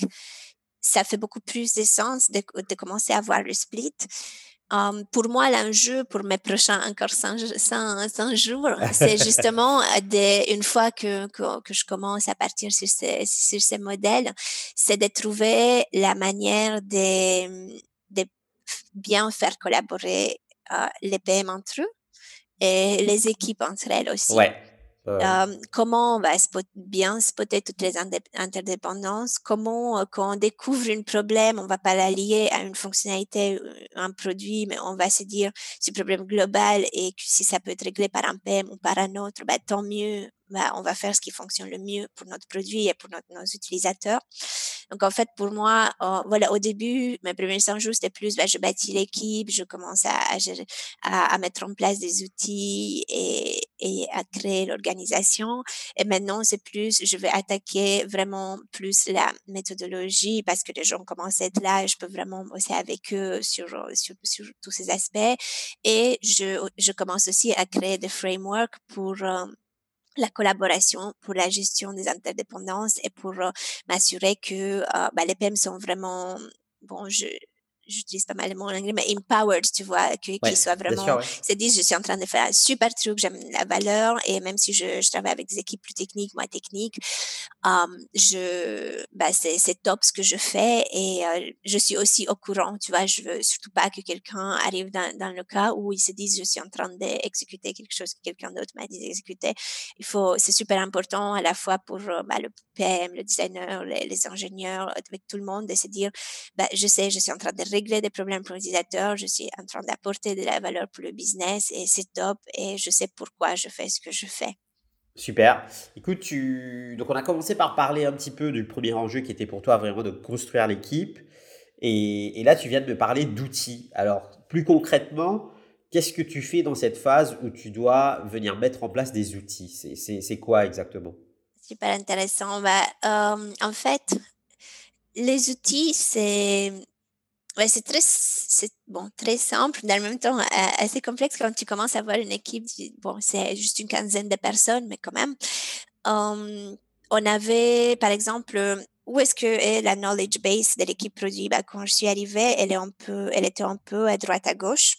ça fait beaucoup plus de sens de, de commencer à voir le split. Um, pour moi, l'enjeu pour mes prochains encore 100, 100, jours, c'est justement de, une fois que, que, que, je commence à partir sur ces, sur ces modèles, c'est de trouver la manière de, de bien faire collaborer uh, les PM entre eux et les équipes entre elles aussi. Ouais. Euh, comment on va bien spotter toutes les interdépendances, comment euh, quand on découvre un problème, on va pas la lier à une fonctionnalité, euh, un produit, mais on va se dire c'est un problème global et que si ça peut être réglé par un PM ou par un autre, bah, tant mieux, bah, on va faire ce qui fonctionne le mieux pour notre produit et pour nos utilisateurs. Donc, en fait, pour moi, euh, voilà, au début, mes premiers 100 jours, c'était plus, bah, je bâtis l'équipe, je commence à, à, à, mettre en place des outils et, et à créer l'organisation. Et maintenant, c'est plus, je vais attaquer vraiment plus la méthodologie parce que les gens commencent à être là et je peux vraiment bosser avec eux sur, sur, sur tous ces aspects. Et je, je commence aussi à créer des frameworks pour euh, la collaboration pour la gestion des interdépendances et pour euh, m'assurer que euh, bah, les PM sont vraiment bon je j'utilise pas mal le mot en anglais, mais empowered, tu vois, qu'ils soient vraiment, c'est dit, je suis en train de faire un super truc, j'aime la valeur, et même si je, je, travaille avec des équipes plus techniques, moins techniques, je, bah, c'est, c'est top ce que je fais, et euh, je suis aussi au courant, tu vois, je veux surtout pas que quelqu'un arrive dans, dans le cas où ils se disent, je suis en train d'exécuter quelque chose que quelqu'un d'autre m'a dit d'exécuter. Il faut, c'est super important à la fois pour bah, le PM, le designer, les, les, ingénieurs, avec tout le monde, de se dire, bah, je sais, je suis en train de régler des problèmes pour l'utilisateur, je suis en train d'apporter de la valeur pour le business et c'est top et je sais pourquoi je fais ce que je fais. Super. Écoute, tu... donc on a commencé par parler un petit peu du premier enjeu qui était pour toi vraiment de construire l'équipe. Et, et là, tu viens de me parler d'outils. Alors, plus concrètement, qu'est-ce que tu fais dans cette phase où tu dois venir mettre en place des outils? C'est quoi exactement? Super intéressant. Bah, euh, en fait, les outils, c'est Ouais, c'est très, c'est bon, très simple, mais en même temps assez complexe quand tu commences à avoir une équipe. Bon, c'est juste une quinzaine de personnes, mais quand même. Um, on avait, par exemple, où est-ce que est la knowledge base de l'équipe produit? Bah, quand je suis arrivée, elle est un peu, elle était un peu à droite à gauche.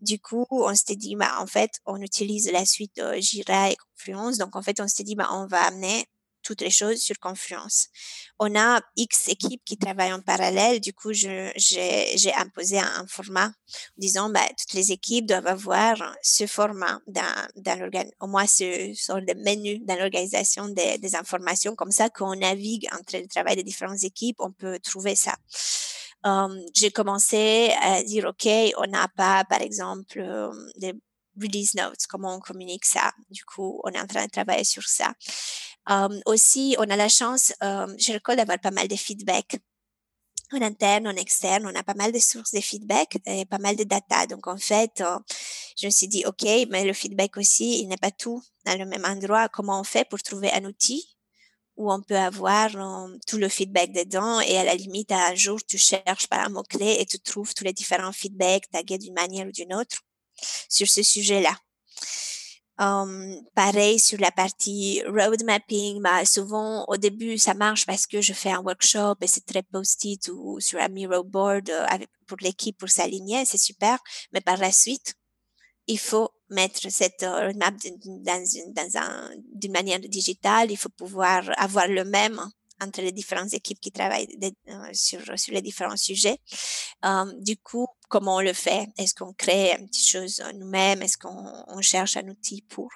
Du coup, on s'était dit, bah, en fait, on utilise la suite Jira et Confluence. Donc, en fait, on s'était dit, bah, on va amener toutes les choses sur Confluence. On a X équipes qui travaillent en parallèle. Du coup, j'ai imposé un, format disant, bah, toutes les équipes doivent avoir ce format dans, dans au moins ce sort de menu dans l'organisation des, informations. Comme ça, quand on navigue entre le travail des différentes équipes, on peut trouver ça. Um, j'ai commencé à dire, OK, on n'a pas, par exemple, um, des release notes, comment on communique ça. Du coup, on est en train de travailler sur ça. Um, aussi, on a la chance, je recorde d'avoir pas mal de feedback en interne, en externe, on a pas mal de sources de feedback et pas mal de data. Donc, en fait, euh, je me suis dit, OK, mais le feedback aussi, il n'est pas tout dans le même endroit. Comment on fait pour trouver un outil où on peut avoir um, tout le feedback dedans et à la limite, un jour, tu cherches par un mot-clé et tu trouves tous les différents feedbacks tagués d'une manière ou d'une autre? Sur ce sujet-là. Um, pareil sur la partie road mapping, bah, souvent au début ça marche parce que je fais un workshop et c'est très post-it ou sur un Miro board euh, pour l'équipe pour s'aligner, c'est super. Mais par la suite, il faut mettre cette euh, roadmap dans, dans un, d'une manière digitale. Il faut pouvoir avoir le même entre les différentes équipes qui travaillent euh, sur, les différents sujets. Um, du coup, comment on le fait? Est-ce qu'on crée une petite chose nous-mêmes? Est-ce qu'on cherche un outil pour?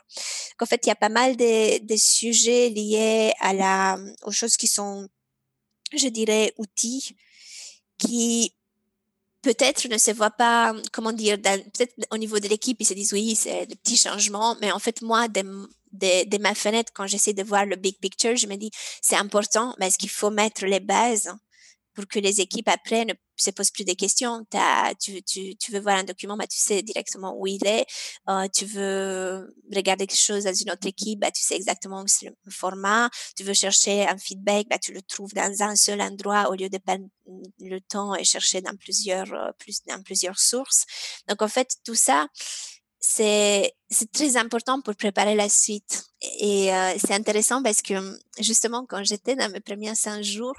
En fait, il y a pas mal de, sujets liés à la, aux choses qui sont, je dirais, outils qui peut-être ne se voient pas, comment dire, peut-être au niveau de l'équipe, ils se disent oui, c'est des petits changements, mais en fait, moi, de, de, ma fenêtre, quand j'essaie de voir le big picture, je me dis c'est important parce qu'il faut mettre les bases? Pour que les équipes après ne se posent plus de questions. Tu, tu, tu, veux voir un document, bah, tu sais directement où il est. Euh, tu veux regarder quelque chose dans une autre équipe, bah, tu sais exactement où c'est le format. Tu veux chercher un feedback, bah, tu le trouves dans un seul endroit au lieu de perdre le temps et chercher dans plusieurs, euh, plus, dans plusieurs sources. Donc, en fait, tout ça, c'est très important pour préparer la suite. Et euh, c'est intéressant parce que justement, quand j'étais dans mes premiers cinq jours,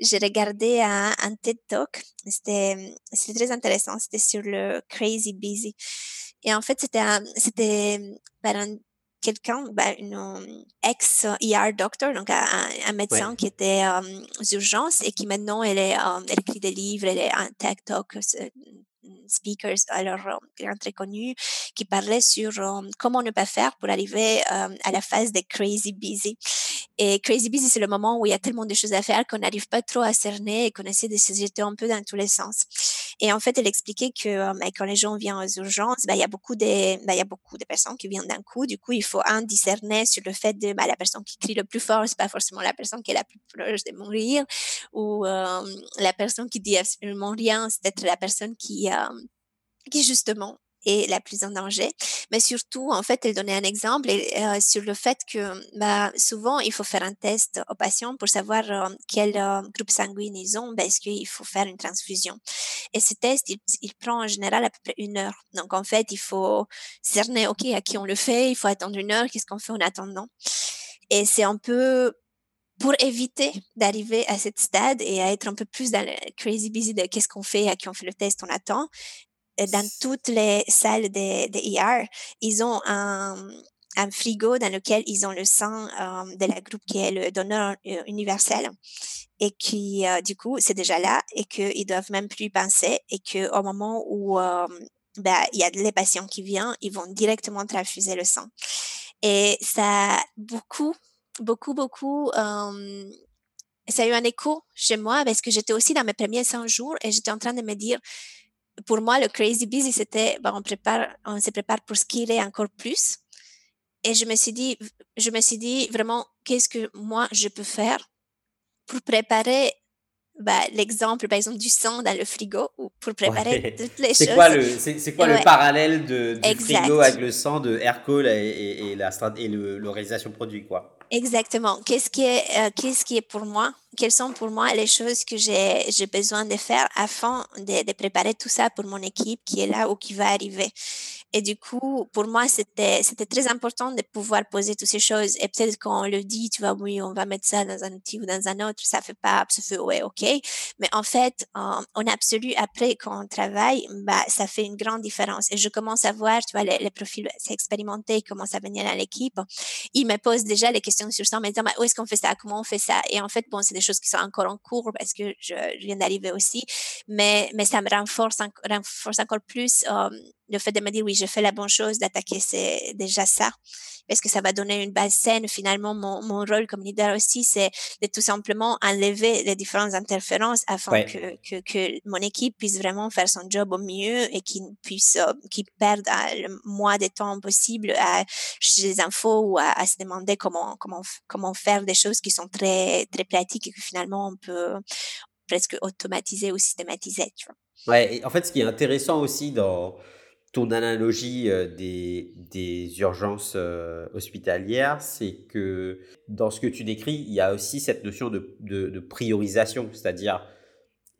j'ai regardé un, un, TED Talk. C'était très intéressant. C'était sur le Crazy Busy. Et en fait, c'était c'était par un quelqu'un, ben, une ex-ER doctor, donc un, un médecin qui était euh, aux urgences et qui maintenant, elle, est, euh, elle écrit des livres, elle est un TED Talk speakers alors très connus qui parlaient sur comment ne pas faire pour arriver à la phase de crazy busy. Et crazy busy, c'est le moment où il y a tellement de choses à faire qu'on n'arrive pas trop à cerner et qu'on essaie de se jeter un peu dans tous les sens. Et en fait, elle expliquait que bah, quand les gens viennent aux urgences, bah, il y a beaucoup de, bah, il y a beaucoup de personnes qui viennent d'un coup. Du coup, il faut un discerner sur le fait de la personne qui crie le plus fort, c'est pas forcément la personne qui est la plus proche de mourir, ou la personne qui dit absolument rien, c'est peut-être la personne qui qui justement est la plus en danger. Mais surtout, en fait, elle donnait un exemple euh, sur le fait que bah, souvent, il faut faire un test aux patients pour savoir euh, quel euh, groupe sanguin ils ont parce qu'il faut faire une transfusion. Et ce test, il, prend en général à peu près une heure. Donc, en fait, il faut cerner, OK, à qui on le fait, il faut attendre une heure, qu'est-ce qu'on fait en attendant. Et c'est un peu pour éviter d'arriver à cette stade et à être un peu plus dans le crazy busy de qu'est-ce qu'on fait, à qui on fait le test, on attend, dans toutes les salles de, de ER, ils ont un, frigo dans lequel ils ont le sang euh, de la groupe qui est le donneur euh, universel et qui euh, du coup c'est déjà là et qu'ils doivent même plus penser et que au moment où ben, il y a les patients qui viennent, ils vont directement transfuser le sang. Et ça a beaucoup, beaucoup, beaucoup ça a eu un écho chez moi parce que j'étais aussi dans mes premiers 100 jours et j'étais en train de me dire, pour moi, le crazy busy, c'était, on prépare, on se prépare pour skier encore plus. Et je me suis dit, je me suis dit vraiment, qu'est-ce que moi je peux faire pour préparer bah, l'exemple, par exemple, du sang dans le frigo ou pour préparer toutes les choses. Quoi le, c'est, quoi le parallèle de, du frigo avec le sang de Hercule et, et, la, et l'organisation produit, quoi? Exactement. Qu'est-ce qui est, euh, qu'est-ce qui est pour moi? Quelles sont pour moi les choses que j'ai, j'ai besoin de faire afin de, de, préparer tout ça pour mon équipe qui est là ou qui va arriver? Et du coup, pour moi, c'était, c'était très important de pouvoir poser toutes ces choses. Et peut-être quand on le dit, tu vois, oui, on va mettre ça dans un outil ou dans un autre, ça fait pas, ça fait, ouais, ok. Mais en fait, en, en absolu, après, quand on travaille, bah, ça fait une grande différence. Et je commence à voir, tu vois, les, les profils expérimentés commencent à venir à l'équipe. Ils me posent déjà les questions sur ça, en me disant, bah, où est-ce qu'on fait ça? Comment on fait ça? Et en fait, bon, c'est des choses qui sont encore en cours parce que je, viens d'arriver aussi. Mais, mais ça me renforce, renforce encore plus, euh, le fait de me dire oui, je fais la bonne chose, d'attaquer, c'est déjà ça. Parce que ça va donner une base saine. Finalement, mon, mon rôle comme leader aussi, c'est de tout simplement enlever les différentes interférences afin que, que, que, mon équipe puisse vraiment faire son job au mieux et qu'il puisse, euh, qu'il perde euh, le moins de temps possible à chercher des infos ou à, à, se demander comment, comment, comment faire des choses qui sont très, très pratiques et que finalement on peut presque automatiser ou systématiser, tu vois. Ouais, en fait, ce qui est intéressant aussi dans, ton analogie euh, des, urgences euh, hospitalières, c'est que dans ce que tu décris, il y a aussi cette notion de, priorisation, c'est-à-dire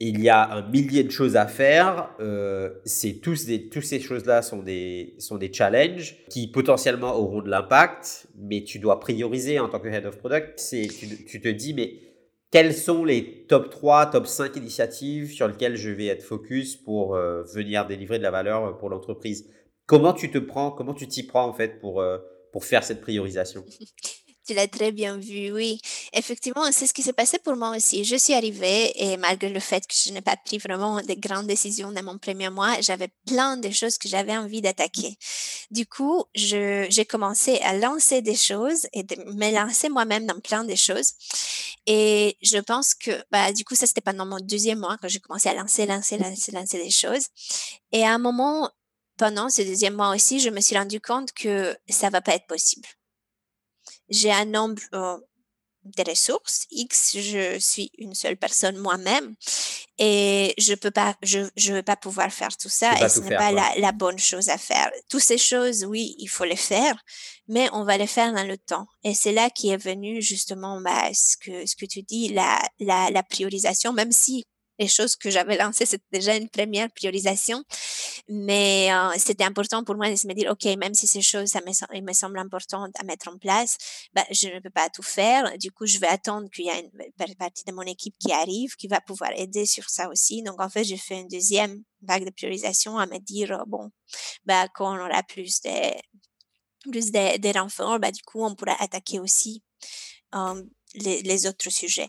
il y a un millier de choses à faire. Euh, c'est tous ces choses-là sont des, challenges qui potentiellement auront de l'impact, mais tu dois prioriser en tant que head of product. C'est, tu te dis, mais quelles sont les top 3, top 5 initiatives sur lesquelles je vais être focus pour euh, venir délivrer de la valeur euh, pour l'entreprise? Comment tu te prends, comment tu t'y prends en fait pour, euh, pour faire cette priorisation? Tu l'as très bien vu, oui. Effectivement, c'est ce qui s'est passé pour moi aussi. Je suis arrivée et malgré le fait que je n'ai pas pris vraiment de grandes décisions dans mon premier mois, j'avais plein de choses que j'avais envie d'attaquer. Du coup, j'ai commencé à lancer des choses et de me lancer moi-même dans plein de choses. Et je pense que, bah, du coup, ça, c'était pendant mon deuxième mois que j'ai commencé à lancer, lancer, lancer, lancer des choses. Et à un moment, pendant ce deuxième mois aussi, je me suis rendu compte que ça va pas être possible j'ai un nombre euh, de ressources X, je suis une seule personne moi-même et je peux pas, je, je vais pas pouvoir faire tout ça et ce n'est pas la, la, bonne chose à faire. Toutes ces choses, oui, il faut les faire, mais on va les faire dans le temps. Et c'est là qui est venu justement bah, ce que ce que tu dis, la, la, la priorisation, même si les choses que j'avais lancées, c'était déjà une première priorisation. Mais euh, c'était important pour moi de se dire, OK, même si ces choses, ça me, me semble important à mettre en place, bah, je ne peux pas tout faire. Du coup, je vais attendre qu'il y ait une partie de mon équipe qui arrive, qui va pouvoir aider sur ça aussi. Donc, en fait, j'ai fait une deuxième vague de priorisation à me dire, bon, bah, quand on aura plus de, plus de, de renforts, bah, du coup, on pourra attaquer aussi euh, les, autres sujets.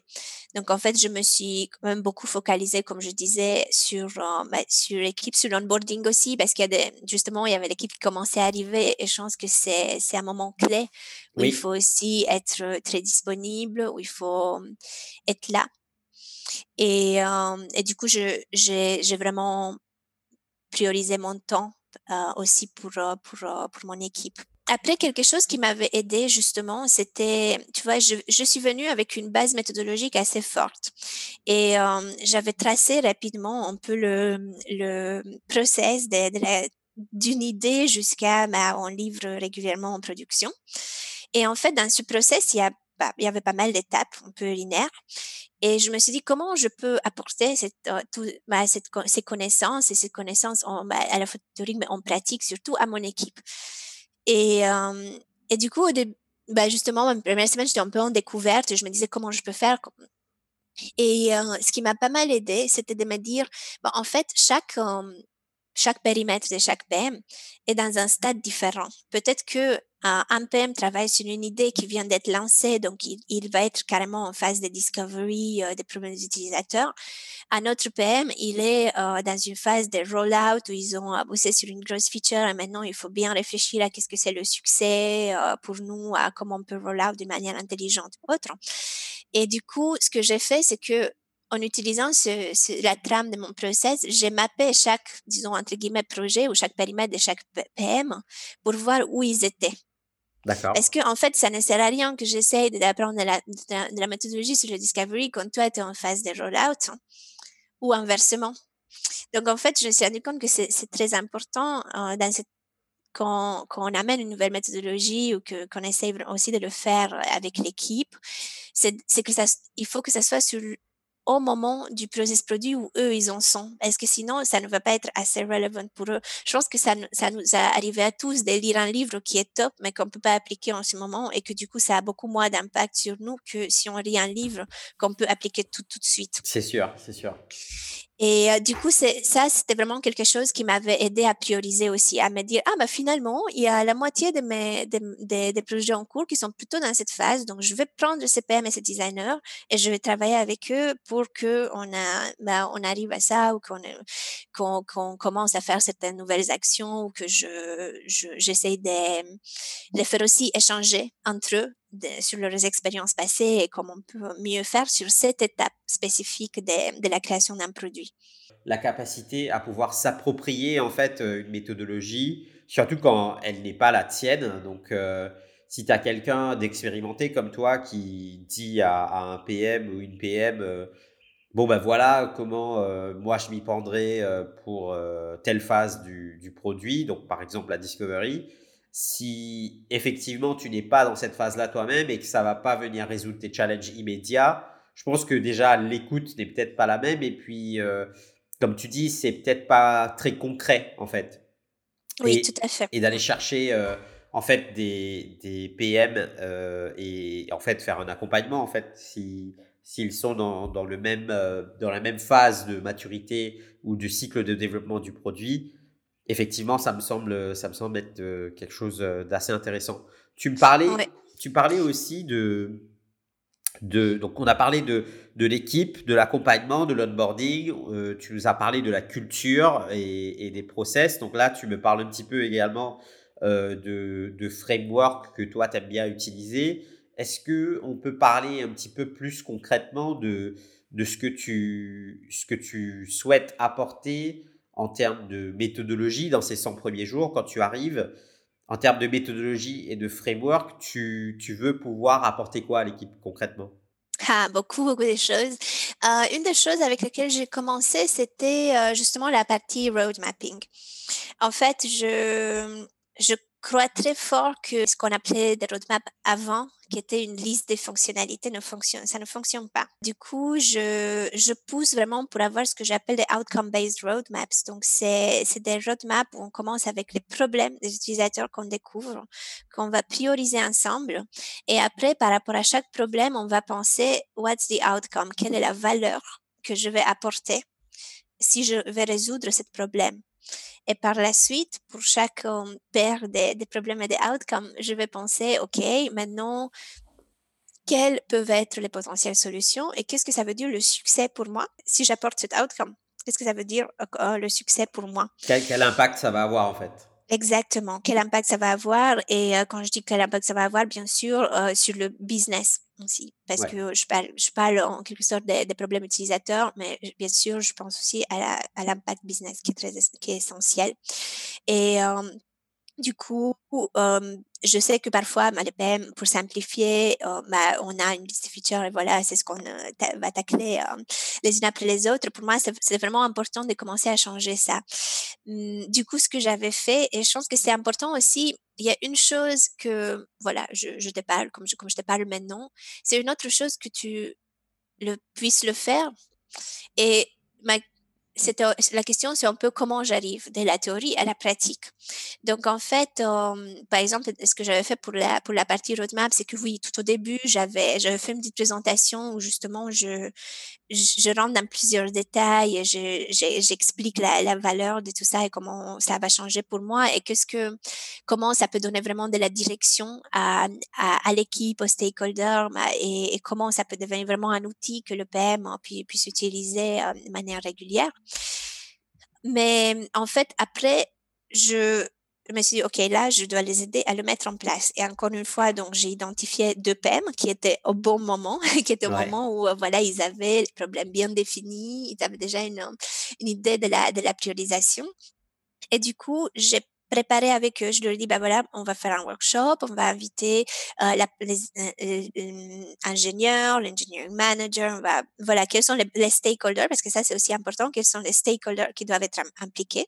Donc, en fait, je me suis quand même beaucoup focalisée, comme je disais, sur, euh, bah, sur l'équipe, sur l'onboarding aussi, parce qu'il y a des, justement, il y avait l'équipe qui commençait à arriver et je pense que c'est, c'est un moment clé où il faut aussi être très disponible, où il faut être là. Et, euh, et du coup, je, j'ai, j'ai vraiment priorisé mon temps euh, aussi pour, pour, pour mon équipe. Après, quelque chose qui m'avait aidé justement, c'était, tu vois, je, je, suis venue avec une base méthodologique assez forte et euh, j'avais tracé rapidement un peu le, le process d'une idée jusqu'à bah, on livre régulièrement en production. Et en fait, dans ce process, il y, a, bah, il y avait pas mal d'étapes un peu linéaires. Et je me suis dit comment je peux apporter cette, euh, tout, bah, cette, ces connaissances et ces connaissances en, bah, à la théorique mais en pratique surtout à mon équipe? Et, euh, et du coup, bah justement, ma première semaine, j'étais un peu en découverte. Je me disais comment je peux faire. Et euh, ce qui m'a pas mal aidé, c'était de me dire, bah, en fait, chaque, euh, chaque périmètre de chaque PM est dans un stade différent. Peut-être que un PM travaille sur une idée qui vient d'être lancée, donc il, va être carrément en phase de discovery des problèmes utilisateurs. Un autre PM, il est euh, dans une phase de rollout où ils ont bossé sur une grosse feature et maintenant il faut bien réfléchir à qu'est-ce que c'est le succès euh, pour nous, à comment on peut rollout de manière intelligente autre. Et du coup, ce que j'ai fait, c'est que en utilisant ce, la trame de mon process, j'ai mappé chaque, disons, entre guillemets, projet ou chaque périmètre de chaque PM pour voir où ils étaient. D'accord. Parce que, en fait, ça ne sert à rien que j'essaye d'apprendre de la, méthodologie sur le discovery quand toi, tu es en phase de rollout ou inversement. Donc, en fait, je me suis rendu compte que c'est très important euh, quand, on amène une nouvelle méthodologie ou que qu'on essaye aussi de le faire avec l'équipe, c'est que ça, il faut que ça soit sur au moment du process produit où eux, ils en sont. Parce que sinon, ça ne va pas être assez relevant pour eux? Je pense que ça, ça nous a arrivé à tous de lire un livre qui est top, mais qu'on ne peut pas appliquer en ce moment et que du coup, ça a beaucoup moins d'impact sur nous que si on lit un livre qu'on peut appliquer tout, tout de suite. C'est sûr, c'est sûr. Et euh, du coup, ça, c'était vraiment quelque chose qui m'avait aidé à prioriser aussi, à me dire ah bah finalement, il y a la moitié de mes des, des, projets en cours qui sont plutôt dans cette phase, donc je vais prendre ces PM et ces designers et je vais travailler avec eux pour que on bah, arrive à ça ou qu'on qu'on qu'on commence à faire certaines nouvelles actions ou que je j'essaie de de faire aussi échanger entre eux sur leurs expériences passées et comment on peut mieux faire sur cette étape spécifique de, la création d'un produit. La capacité à pouvoir s'approprier en fait euh, une méthodologie, surtout quand elle n'est pas la tienne. Donc, euh, si tu as quelqu'un d'expérimenté comme toi qui dit à, un PM ou une PM, euh, bon ben voilà comment moi je m'y prendrai pour telle phase du, produit, donc par exemple la discovery, si effectivement tu n'es pas dans cette phase-là toi-même et que ça va pas venir résoudre tes challenges immédiats, je pense que déjà l'écoute n'est peut-être pas la même et puis euh, comme tu dis, c'est peut-être pas très concret en fait. Oui, tout à fait. Et d'aller chercher euh, en fait des, des PM euh, et en fait faire un accompagnement en fait si s'ils sont dans, dans, le même, dans la même phase de maturité ou du cycle de développement du produit, effectivement, ça me semble, ça me semble être euh, quelque chose euh, d'assez intéressant. Tu me parlais, tu parlais aussi de, de donc on a parlé de, de l'équipe, de l'accompagnement, de l'onboarding. Euh, tu nous as parlé de la culture et, des process. Donc là, tu me parles un petit peu également euh, de, de framework que toi tu aimes bien utiliser. Est-ce que on peut parler un petit peu plus concrètement de de ce que tu ce que tu souhaites apporter en termes de méthodologie dans ces 100 premiers jours quand tu arrives en termes de méthodologie et de framework, tu, tu veux pouvoir apporter quoi à l'équipe concrètement? Ah, beaucoup, beaucoup de choses. Euh, une des choses avec lesquelles j'ai commencé, c'était euh, justement la partie road mapping. En fait, je, je crois très fort que ce qu'on appelait des roadmaps avant, qui était une liste de fonctionnalités, ne fonctionne, ça ne fonctionne pas. Du coup, je, je pousse vraiment pour avoir ce que j'appelle des outcome-based roadmaps. Donc, c'est des roadmaps où on commence avec les problèmes des utilisateurs qu'on découvre, qu'on va prioriser ensemble. Et après, par rapport à chaque problème, on va penser, what's the outcome? Quelle est la valeur que je vais apporter si je vais résoudre ce problème? Et par la suite, pour chaque euh, paire des, problèmes et des outcomes, je vais penser, OK, maintenant, quelles peuvent être les potentielles solutions et qu'est-ce que ça veut dire le succès pour moi si j'apporte cet outcome? Qu'est-ce que ça veut dire euh, le succès pour moi? Quel impact ça va avoir en fait? Exactement. Quel impact ça va avoir? Et euh, quand je dis quel impact ça va avoir, bien sûr, euh, sur le business aussi. Parce que je parle, je parle en quelque sorte des, des, problèmes utilisateurs, mais bien sûr, je pense aussi à l'impact business qui est très, qui est essentiel. Et euh, du coup, euh, je sais que parfois, PM, pour simplifier, bah, on a une liste de features et voilà, c'est ce qu'on va tacler les unes après les autres. Pour moi, c'est vraiment important de commencer à changer ça. Hum, du coup, ce que j'avais fait, et je pense que c'est important aussi, il y a une chose que, voilà, je, je te parle comme je, comme je te parle maintenant, c'est une autre chose que tu le, puisses le faire. Et ma la question, c'est un peu comment j'arrive de la théorie à la pratique. Donc, en fait, euh, par exemple, ce que j'avais fait pour la, pour la partie roadmap, c'est que oui, tout au début, j'avais, j'avais fait une petite présentation où justement, je, je, rentre dans plusieurs détails j'explique la, la, valeur de tout ça et comment ça va changer pour moi et qu'est-ce que, comment ça peut donner vraiment de la direction à, à, l'équipe, aux stakeholders et, et, comment ça peut devenir vraiment un outil que le PM puis, puisse utiliser euh, de manière régulière. Mais en fait, après, je, me suis dit, OK, là, je dois les aider à le mettre en place. Et encore une fois, donc, j'ai identifié deux PM qui étaient au bon moment, qui étaient au moment où, voilà, ils avaient les problèmes bien définis, ils avaient déjà une, une idée de la, de la priorisation. Et du coup, j'ai préparer avec eux. Je leur dis, bah voilà, on va faire un workshop, on va inviter euh, la, les euh, ingénieurs, l'engineering manager, on va, voilà, quels sont les, les stakeholders, parce que ça c'est aussi important, quels sont les stakeholders qui doivent être impliqués.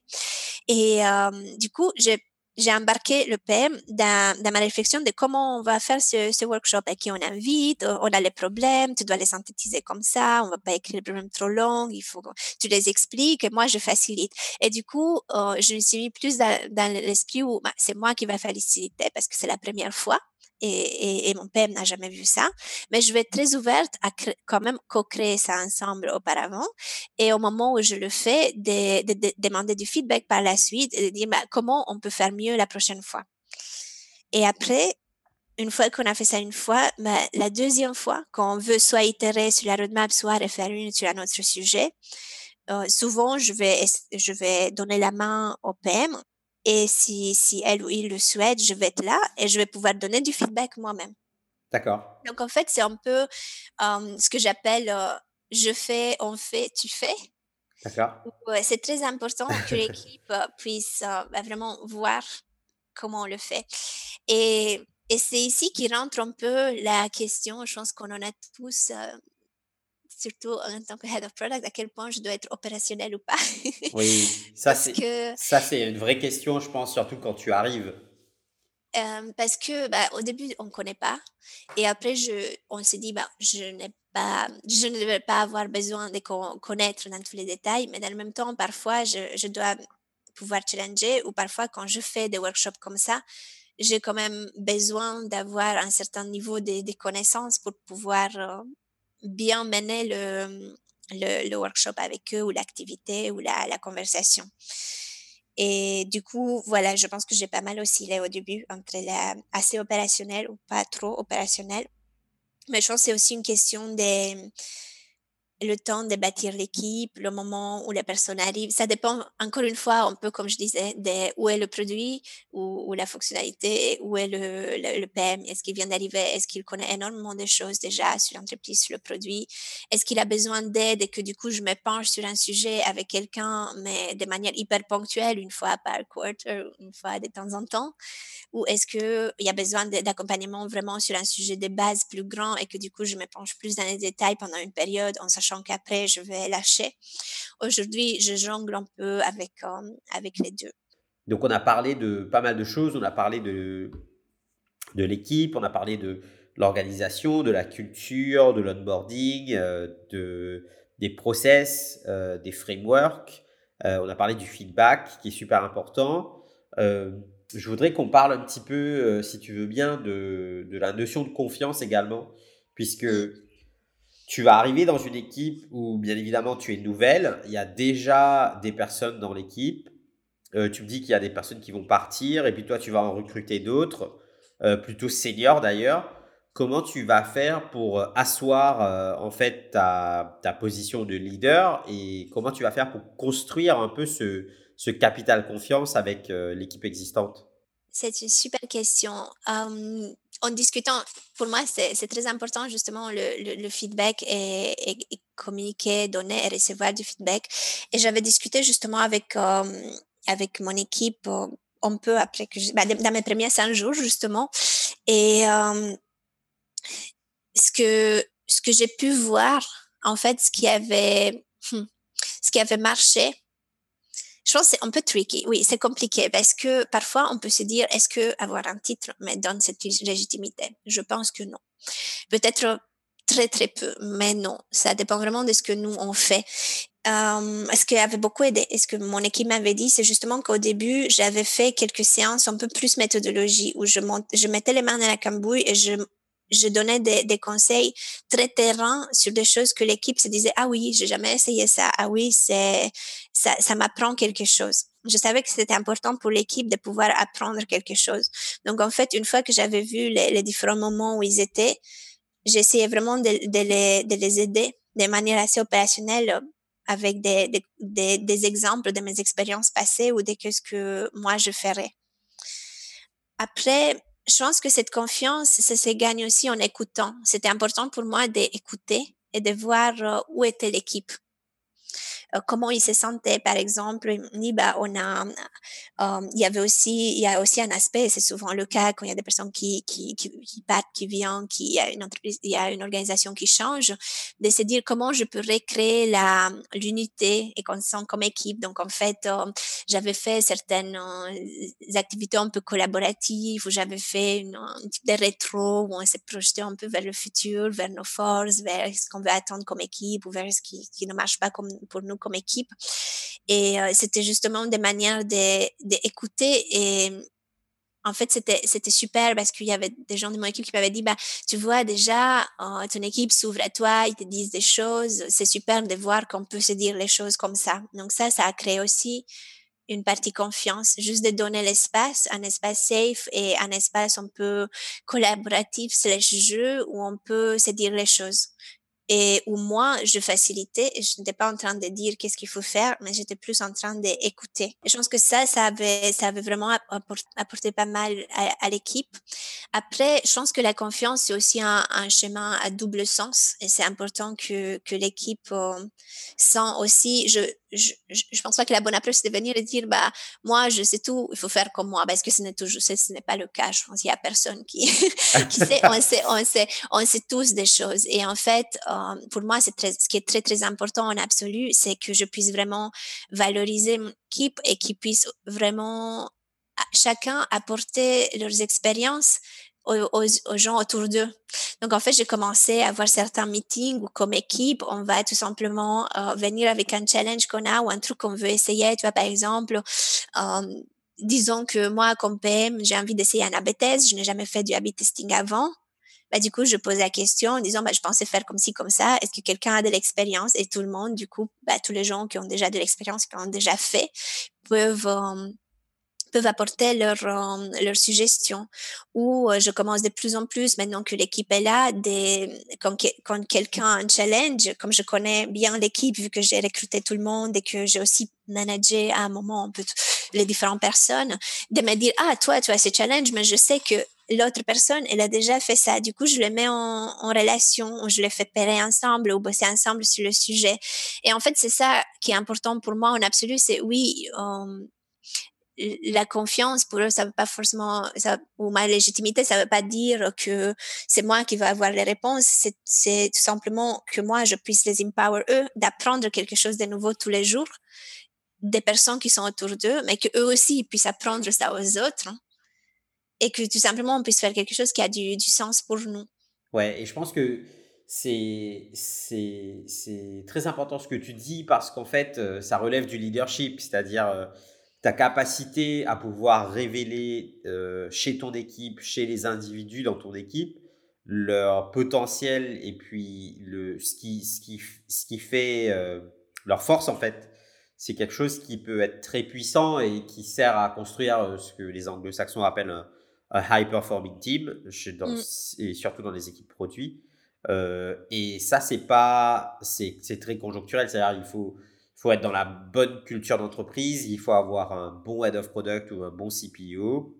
Et euh, du coup, j'ai j'ai embarqué le PM dans, dans, ma réflexion de comment on va faire ce, workshop, à qui on invite, on a les problèmes, tu dois les synthétiser comme ça, on va pas écrire les problèmes trop longs, il faut que tu les expliques et moi je facilite. Et du coup, euh, je me suis mis plus dans, l'esprit où bah, c'est moi qui va faciliter parce que c'est la première fois et, mon père n'a jamais vu ça. Mais je vais être très ouverte à quand même co-créer ça ensemble auparavant. Et au moment où je le fais, de demander du feedback par la suite et de dire bah, comment on peut faire mieux la prochaine fois. Et après, une fois qu'on a fait ça une fois, bah, la deuxième fois, quand on veut soit itérer sur la roadmap, soit refaire une sur un autre sujet, euh, souvent je vais, je vais donner la main au PM et si, si elle ou il le souhaite, je vais être là et je vais pouvoir donner du feedback moi-même. D'accord. Donc, en fait, c'est un peu euh, ce que j'appelle euh, je fais, on fait, tu fais. C'est très important que l'équipe euh, puisse bah, vraiment voir comment on le fait. Et, et c'est ici qui rentre un peu la question, je pense qu'on en a tous surtout en tant que head of product, à quel point je dois être opérationnel ou pas. oui, ça c'est que... ça c'est une vraie question, je pense, surtout quand tu arrives. Euh, parce que bah, au début on connaît pas et après je on s'est dit bah je n'ai pas je ne vais pas avoir besoin de connaître dans tous les détails mais dans le même temps parfois je, dois pouvoir challenger ou parfois quand je fais des workshops comme ça j'ai quand même besoin d'avoir un certain niveau de, connaissances pour pouvoir euh, bien mener le, workshop avec eux ou l'activité ou la, la, conversation. Et du coup, voilà, je pense que j'ai pas mal oscillé au début entre la assez opérationnel ou pas trop opérationnel. Mais je pense que c'est aussi une question des le temps de bâtir l'équipe, le moment où la personne arrive. Ça dépend, encore une fois, un peu comme je disais, de où est le produit, ou, la fonctionnalité, où est le, le, PM, est-ce qu'il vient d'arriver, est-ce qu'il connaît énormément de choses déjà sur l'entreprise, sur le produit, est-ce qu'il a besoin d'aide et que du coup je me penche sur un sujet avec quelqu'un, mais de manière hyper ponctuelle, une fois par quarter, une fois de temps en temps, ou est-ce qu'il y a besoin d'accompagnement vraiment sur un sujet de base plus grand et que du coup je me penche plus dans les détails pendant une période en sachant qu'après, je vais lâcher. Aujourd'hui, je jongle un peu avec, euh, avec les deux. Donc, on a parlé de pas mal de choses. On a parlé de, de l'équipe, on a parlé de l'organisation, de la culture, de l'onboarding, euh, de, des process, euh, des frameworks. on a parlé du feedback qui est super important. je voudrais qu'on parle un petit peu, si tu veux bien, de, de, la notion de confiance également, puisque tu vas arriver dans une équipe où, bien évidemment, tu es nouvelle. Il y a déjà des personnes dans l'équipe. Euh, tu me dis qu'il y a des personnes qui vont partir et puis toi, tu vas en recruter d'autres, euh, plutôt seniors d'ailleurs. Comment tu vas faire pour euh, asseoir en fait ta, position de leader et comment tu vas faire pour construire un peu ce, ce capital confiance avec l'équipe existante? C'est une super question. Hum, en discutant, pour moi, c'est très important justement le, feedback et, communiquer, donner et recevoir du feedback. Et j'avais discuté justement avec, euh, avec mon équipe euh, un peu après que, bah, dans mes premiers cinq jours justement. Et euh, ce que, ce que j'ai pu voir, en fait, ce qui avait, hmm, ce qui avait marché, c'est un peu tricky. Oui, c'est compliqué parce que parfois on peut se dire est-ce que avoir un titre me donne cette légitimité? Je pense que non. Peut-être très très peu, mais non. Ça dépend vraiment de ce que nous on fait. Euh, ce qui avait beaucoup aidé, est ce que mon équipe m'avait dit, c'est justement qu'au début, j'avais fait quelques séances un peu plus méthodologie où je, je mettais les mains dans la cambouille et je je donnais des, des, conseils très terrain sur des choses que l'équipe se disait ah oui j'ai jamais essayé ça. Ah oui c'est ça ça m'apprend quelque chose. Je savais que c'était important pour l'équipe de pouvoir apprendre quelque chose. Donc en fait une fois que j'avais vu les, les, différents moments où ils étaient j'essayais vraiment de, de, les, de les aider de manière assez opérationnelle avec des, des, des, exemples de mes expériences passées ou de ce que moi je ferais. Après je pense que cette confiance, ça se gagne aussi en écoutant. C'était important pour moi d'écouter et de voir euh, où était l'équipe. Euh, comment ils se sentaient, par exemple. Bah, on a, euh, il y avait aussi, il y a aussi un aspect, c'est souvent le cas quand il y a des personnes qui, qui, qui, qui partent, qui viennent, qui, il y a une entreprise, il y a une organisation qui change, de se dire comment je peux recréer la, l'unité et qu'on se sent comme équipe. Donc, en fait, euh, j'avais fait certaines activités un peu collaboratives, où j'avais fait une, un type de rétro, où on s'est projeté un peu vers le futur, vers nos forces, vers ce qu'on veut attendre comme équipe, ou vers ce qui, qui ne marche pas comme, pour nous comme équipe. Et euh, c'était justement des manières d'écouter et en fait, c'était, c'était super parce qu'il y avait des gens de mon équipe qui m'avaient dit, bah, tu vois, déjà, euh, ton équipe s'ouvre à toi, ils te disent des choses. C'est super de voir qu'on peut se dire les choses comme ça. Donc ça, ça a créé aussi une partie confiance, juste de donner l'espace, un espace safe et un espace un peu collaboratif slash jeu où on peut se dire les choses et où moi, je facilitais je n'étais pas en train de dire qu'est-ce qu'il faut faire, mais j'étais plus en train d'écouter. Je pense que ça, ça avait, ça avait vraiment apporté, pas mal à, l'équipe. Après, je pense que la confiance, c'est aussi un, un, chemin à double sens et c'est important que, que l'équipe euh, sent aussi, je, je, je pense pas que la bonne approche, c'est de venir et dire, bah, moi, je sais tout, il faut faire comme moi, parce que ce n'est toujours, ce, n'est pas le cas? Je pense qu'il y a personne qui, qui sait, on sait, on sait, on sait tous des choses. Et en fait, euh, pour moi, c'est très, ce qui est très, très important en absolu, c'est que je puisse vraiment valoriser mon équipe et qu'ils puissent vraiment chacun apporter leurs expériences aux, gens autour d'eux. Donc, en fait, j'ai commencé à avoir certains meetings où, comme équipe, on va tout simplement euh, venir avec un challenge qu'on a ou un truc qu'on veut essayer. Tu vois, par exemple, euh, disons que moi, comme PM, j'ai envie d'essayer un AB test. Je n'ai jamais fait du AB testing avant. bah, du coup, je posais la question en disant, bah, je pensais faire comme ci, comme ça. Est-ce que quelqu'un a de l'expérience? Et tout le monde, du coup, bah, tous les gens qui ont déjà de l'expérience, qui ont déjà fait, peuvent, euh, peuvent apporter leurs leur suggestions. Ou je commence de plus en plus, maintenant que l'équipe est là, des, quand, quand quelqu'un a un challenge, comme je connais bien l'équipe, vu que j'ai recruté tout le monde et que j'ai aussi managé à un moment les différentes personnes, de me dire, ah, toi, tu as ce challenge, mais je sais que l'autre personne, elle a déjà fait ça. Du coup, je le mets en, relation, je les fais pairer ensemble ou bosser ensemble sur le sujet. Et en fait, c'est ça qui est important pour moi en absolu, c'est oui, la confiance pour eux, ça veut pas forcément, ou ma légitimité, ça veut pas dire que c'est moi qui vais avoir les réponses. C'est tout simplement que moi, je puisse les empower eux, d'apprendre quelque chose de nouveau tous les jours, des personnes qui sont autour d'eux, mais que eux aussi puissent apprendre ça aux autres. Hein, et que tout simplement on puisse faire quelque chose qui a du, du sens pour nous. Ouais, et je pense que c'est c'est très important ce que tu dis parce qu'en fait, euh, ça relève du leadership, c'est-à-dire euh, ta capacité à pouvoir révéler euh, chez ton équipe, chez les individus dans ton équipe, leur potentiel et puis le, ce, qui, ce, qui, ce qui fait euh, leur force en fait. C'est quelque chose qui peut être très puissant et qui sert à construire euh, ce que les anglo-saxons appellent un, high performing team, dans, mm. et surtout dans les équipes produits. et ça, c'est pas, c'est très conjoncturel, c'est-à-dire il faut faut être dans la bonne culture d'entreprise, il faut avoir un bon head of product ou un bon CPO.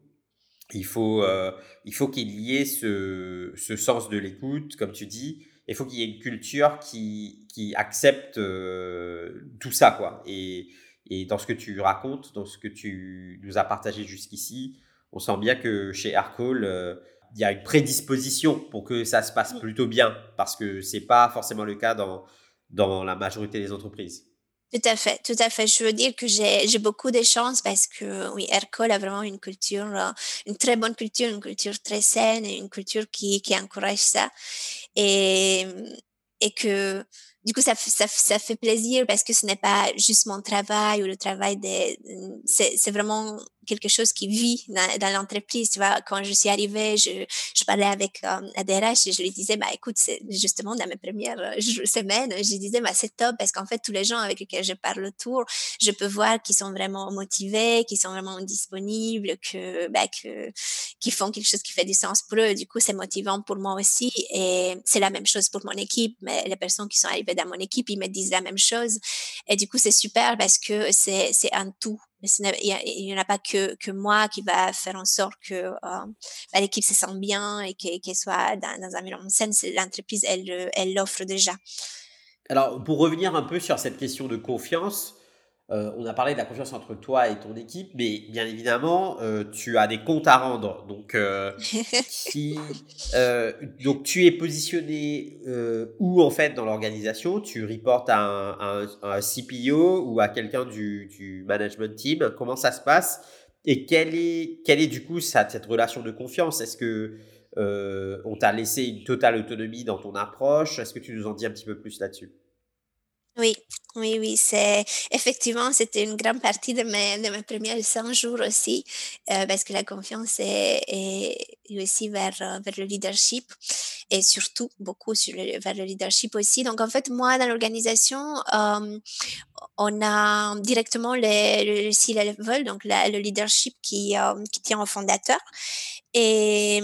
Il faut, euh, il faut qu'il y ait ce, ce sens de l'écoute, comme tu dis. Il faut qu'il y ait une culture qui, qui accepte euh, tout ça, quoi. Et, et dans ce que tu racontes, dans ce que tu nous as partagé jusqu'ici, on sent bien que chez Aircall, euh, il y a une prédisposition pour que ça se passe plutôt bien, parce que c'est pas forcément le cas dans, dans la majorité des entreprises. Tout à fait, tout à fait. Je veux dire que j'ai beaucoup de chance parce que oui, Aircall a vraiment une culture, euh, une très bonne culture, une culture très saine et une culture qui, qui encourage ça. Et, et que du coup, ça, ça, ça fait plaisir parce que ce n'est pas juste mon travail ou le travail des, c'est vraiment quelque chose qui vit dans, l'entreprise. Tu vois, quand je suis arrivée, je, parlais avec euh, la DRH et je lui disais, bah, écoute, justement dans mes premières euh, semaines, je lui disais, bah, c'est top parce qu'en fait, tous les gens avec lesquels je parle autour, je peux voir qu'ils sont vraiment motivés, qu'ils sont vraiment disponibles, que, bah, que, qu'ils font quelque chose qui fait du sens pour eux. Du coup, c'est motivant pour moi aussi et c'est la même chose pour mon équipe, mais les personnes qui sont arrivées dans mon équipe, ils me disent la même chose. Et du coup, c'est super parce que c'est, c'est un tout il n'y en a pas que, moi qui va faire en sorte que euh, bah, l'équipe se sente bien et qu'elle soit dans, dans un environnement sain. L'entreprise, elle l'offre déjà. Alors, pour revenir un peu sur cette question de confiance, euh, on a parlé de la confiance entre toi et ton équipe, mais bien évidemment, euh, tu as des comptes à rendre. Donc, euh, donc tu es positionné où en fait dans l'organisation? Tu reportes à un, un, CPO ou à quelqu'un du, du, management team? Comment ça se passe? Et quelle est, quelle est du coup cette relation de confiance? Est-ce que on t'a laissé une totale autonomie dans ton approche? Est-ce que tu nous en dis un petit peu plus là-dessus? Oui, oui, oui, c'est effectivement, c'était une grande partie de mes, de mes premiers 100 jours aussi, euh, parce que la confiance est, aussi vers, euh, vers le leadership et surtout beaucoup sur vers le leadership aussi. Donc, en fait, moi, dans l'organisation, euh, on a directement le, le C-level, donc le leadership qui, qui tient au fondateur. Et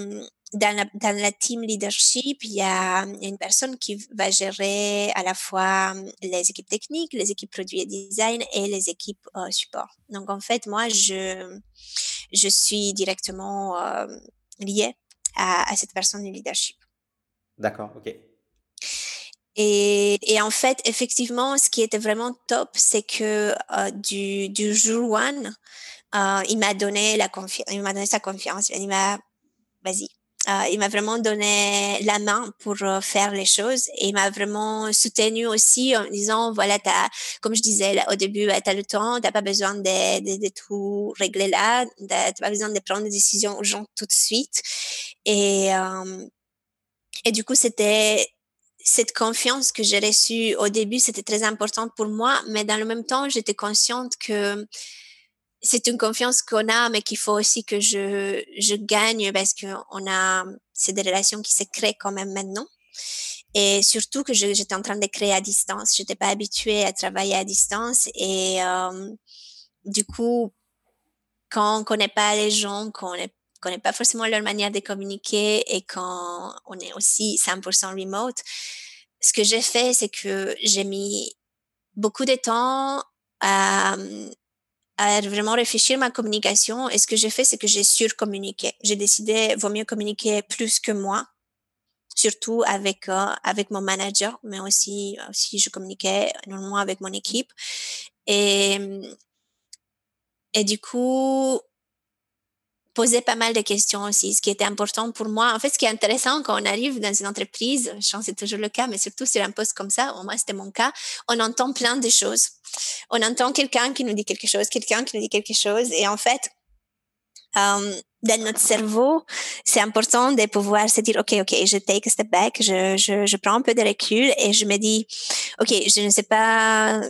dans la, dans la team leadership, il y a une personne qui va gérer à la fois les équipes techniques, les équipes produits et design et les équipes euh, support. Donc en fait, moi, je, je suis directement euh, liée à, à, cette personne de leadership. D'accord, ok. Et, et, en fait, effectivement, ce qui était vraiment top, c'est que euh, du, du jour one, euh, il m'a donné la confiance, il m'a donné sa confiance. Il m'a, vas-y, euh, il m'a vraiment donné la main pour euh, faire les choses et il m'a vraiment soutenu aussi en disant voilà t'as comme je disais au début tu as le temps t'as pas besoin de, de, de, tout régler là t'as pas besoin de prendre des décisions urgentes tout de suite. Et euh, et du coup c'était cette confiance que j'ai reçue au début c'était très important pour moi mais dans le même temps j'étais consciente que c'est une confiance qu'on a, mais qu'il faut aussi que je, je gagne parce qu'on a, c'est des relations qui se créent quand même maintenant. Et surtout que j'étais en train de créer à distance. J'étais pas habituée à travailler à distance et euh, du coup, quand on connaît pas les gens, quand on ne connaît pas forcément leur manière de communiquer et quand on est aussi 100% remote, ce que j'ai fait, c'est que j'ai mis beaucoup de temps à, à vraiment réfléchir ma communication. Et ce que j'ai fait, c'est que j'ai surcommuniqué. J'ai décidé, vaut mieux communiquer plus que moi, surtout avec euh, avec mon manager, mais aussi aussi je communiquais énormément avec mon équipe. Et et du coup, poser pas mal de questions aussi, ce qui était important pour moi. En fait, ce qui est intéressant quand on arrive dans une entreprise, je pense que c'est toujours le cas, mais surtout sur un poste comme ça, au moins c'était mon cas, on entend plein de choses. On entend quelqu'un qui nous dit quelque chose, quelqu'un qui nous dit quelque chose, et en fait, euh, dans notre cerveau, c'est important de pouvoir se dire, OK, OK, je take a step back, je, je, je prends un peu de recul et je me dis, OK, je ne sais pas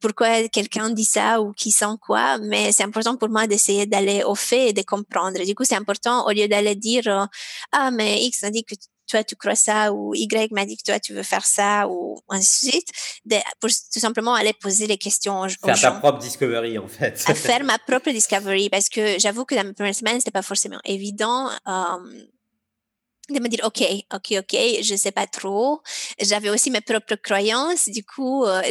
pourquoi quelqu'un dit ça ou qui sent quoi, mais c'est important pour moi d'essayer d'aller au fait et de comprendre. Du coup, c'est important au lieu d'aller dire euh, ah mais X a dit que toi tu crois ça ou Y m'a dit que toi tu veux faire ça ou ainsi de suite, de, pour tout simplement aller poser les questions aux, faire ta propre discovery en fait. à faire ma propre discovery parce que j'avoue que dans mes premières semaines c'était pas forcément évident. Euh, de me dire ok ok ok je sais pas trop. J'avais aussi mes propres croyances. Du coup euh,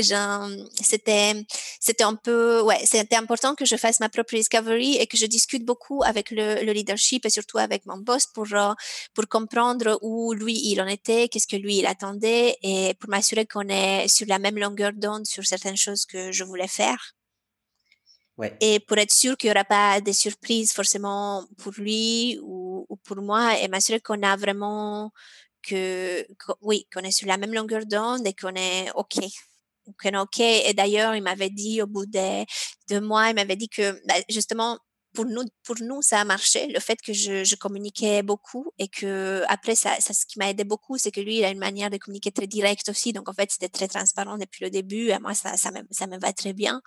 c'était c'était un peu ouais c'était important que je fasse ma propre discovery et que je discute beaucoup avec le, le leadership et surtout avec mon boss pour euh, pour comprendre où lui il en était qu'est-ce que lui il attendait et pour m'assurer qu'on est sur la même longueur d'onde sur certaines choses que je voulais faire et pour être sûr qu'il n'y aura pas de surprises forcément pour lui ou, pour moi et m'assurer qu'on a vraiment que, oui, qu'on est sur la même longueur d'onde et qu'on est OK. Qu'on est OK. Et d'ailleurs, il m'avait dit au bout de deux mois, il m'avait dit que bah, justement, pour nous, pour nous, ça a marché. Le fait que je, communiquais beaucoup et que après, ça ce qui m'a aidé beaucoup, c'est que lui, il a une manière de communiquer très directe aussi. Donc, en fait, c'était très transparent depuis le début. Et moi, ça, ça, me, ça me va très bien.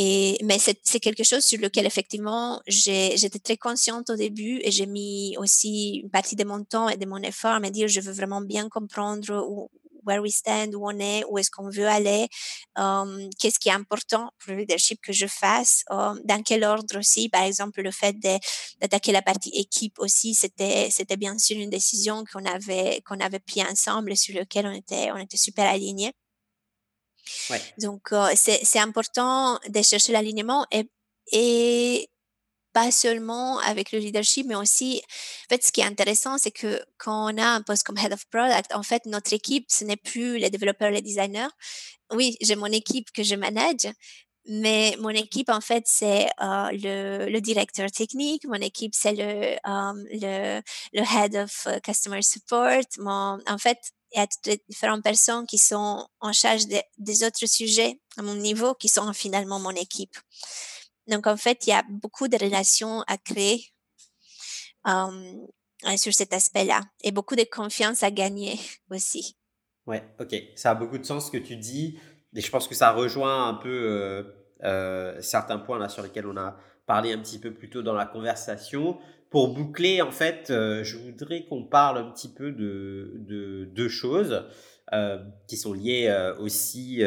Et, mais c'est quelque chose sur lequel effectivement j'étais très consciente au début et j'ai mis aussi une partie de mon temps et de mon effort à me dire je veux vraiment bien comprendre où, where we stand, où on est, où est-ce qu'on veut aller, um, qu'est-ce qui est important pour le leadership que je fasse, um, dans quel ordre aussi. Par exemple, le fait d'attaquer la partie équipe aussi, c'était c'était bien sûr une décision qu'on avait qu'on avait pris ensemble sur lequel on était on était super alignés. Donc, euh, c'est important de chercher l'alignement et, pas seulement avec le leadership, mais aussi, en fait, ce qui est intéressant, c'est que quand on a un poste comme Head of Product, en fait, notre équipe, ce n'est plus les développeurs, les designers. Oui, j'ai mon équipe que je manage, mais mon équipe, en fait, c'est euh, le, directeur technique, mon équipe, c'est le, euh, le, Head of Customer Support. Mon, en fait, il y a différentes personnes qui sont en charge des autres sujets à mon niveau, qui sont finalement mon équipe. Donc, en fait, il y a beaucoup de relations à créer euh, sur cet aspect-là et beaucoup de confiance à gagner aussi. Ouais, ok. Ça a beaucoup de sens ce que tu dis. Et je pense que ça rejoint un peu euh, euh, certains points là sur lesquels on a parlé un petit peu plus tôt dans la conversation pour boucler, en fait, euh, je voudrais qu'on parle un petit peu de, deux choses euh, qui sont liées euh, aussi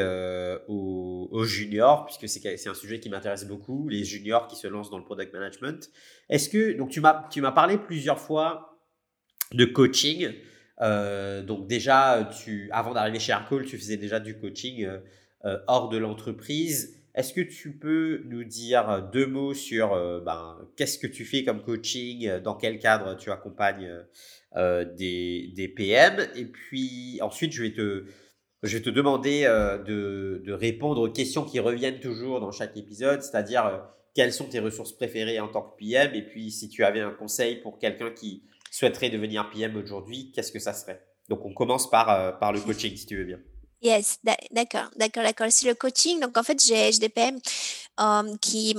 aux, juniors, puisque c'est un sujet qui m'intéresse beaucoup, les juniors qui se lancent dans le product management. Est-ce que, donc tu m'as, parlé plusieurs fois de coaching. donc déjà, tu, avant d'arriver chez Aircall, tu faisais déjà du coaching hors de l'entreprise. Est-ce que tu peux nous dire euh, deux mots sur euh, ben, qu'est-ce que tu fais comme coaching, euh, dans quel cadre tu accompagnes des, des, PM Et puis ensuite, je vais te, je vais te demander de, de, répondre aux questions qui reviennent toujours dans chaque épisode, c'est-à-dire quelles sont tes ressources préférées en tant que PM Et puis si tu avais un conseil pour quelqu'un qui souhaiterait devenir PM aujourd'hui, qu'est-ce que ça serait? Donc on commence par, par le coaching, si tu veux bien. Yes, d'accord, d'accord, d'accord. C'est le coaching. Donc, en fait, j'ai des PM um, qui,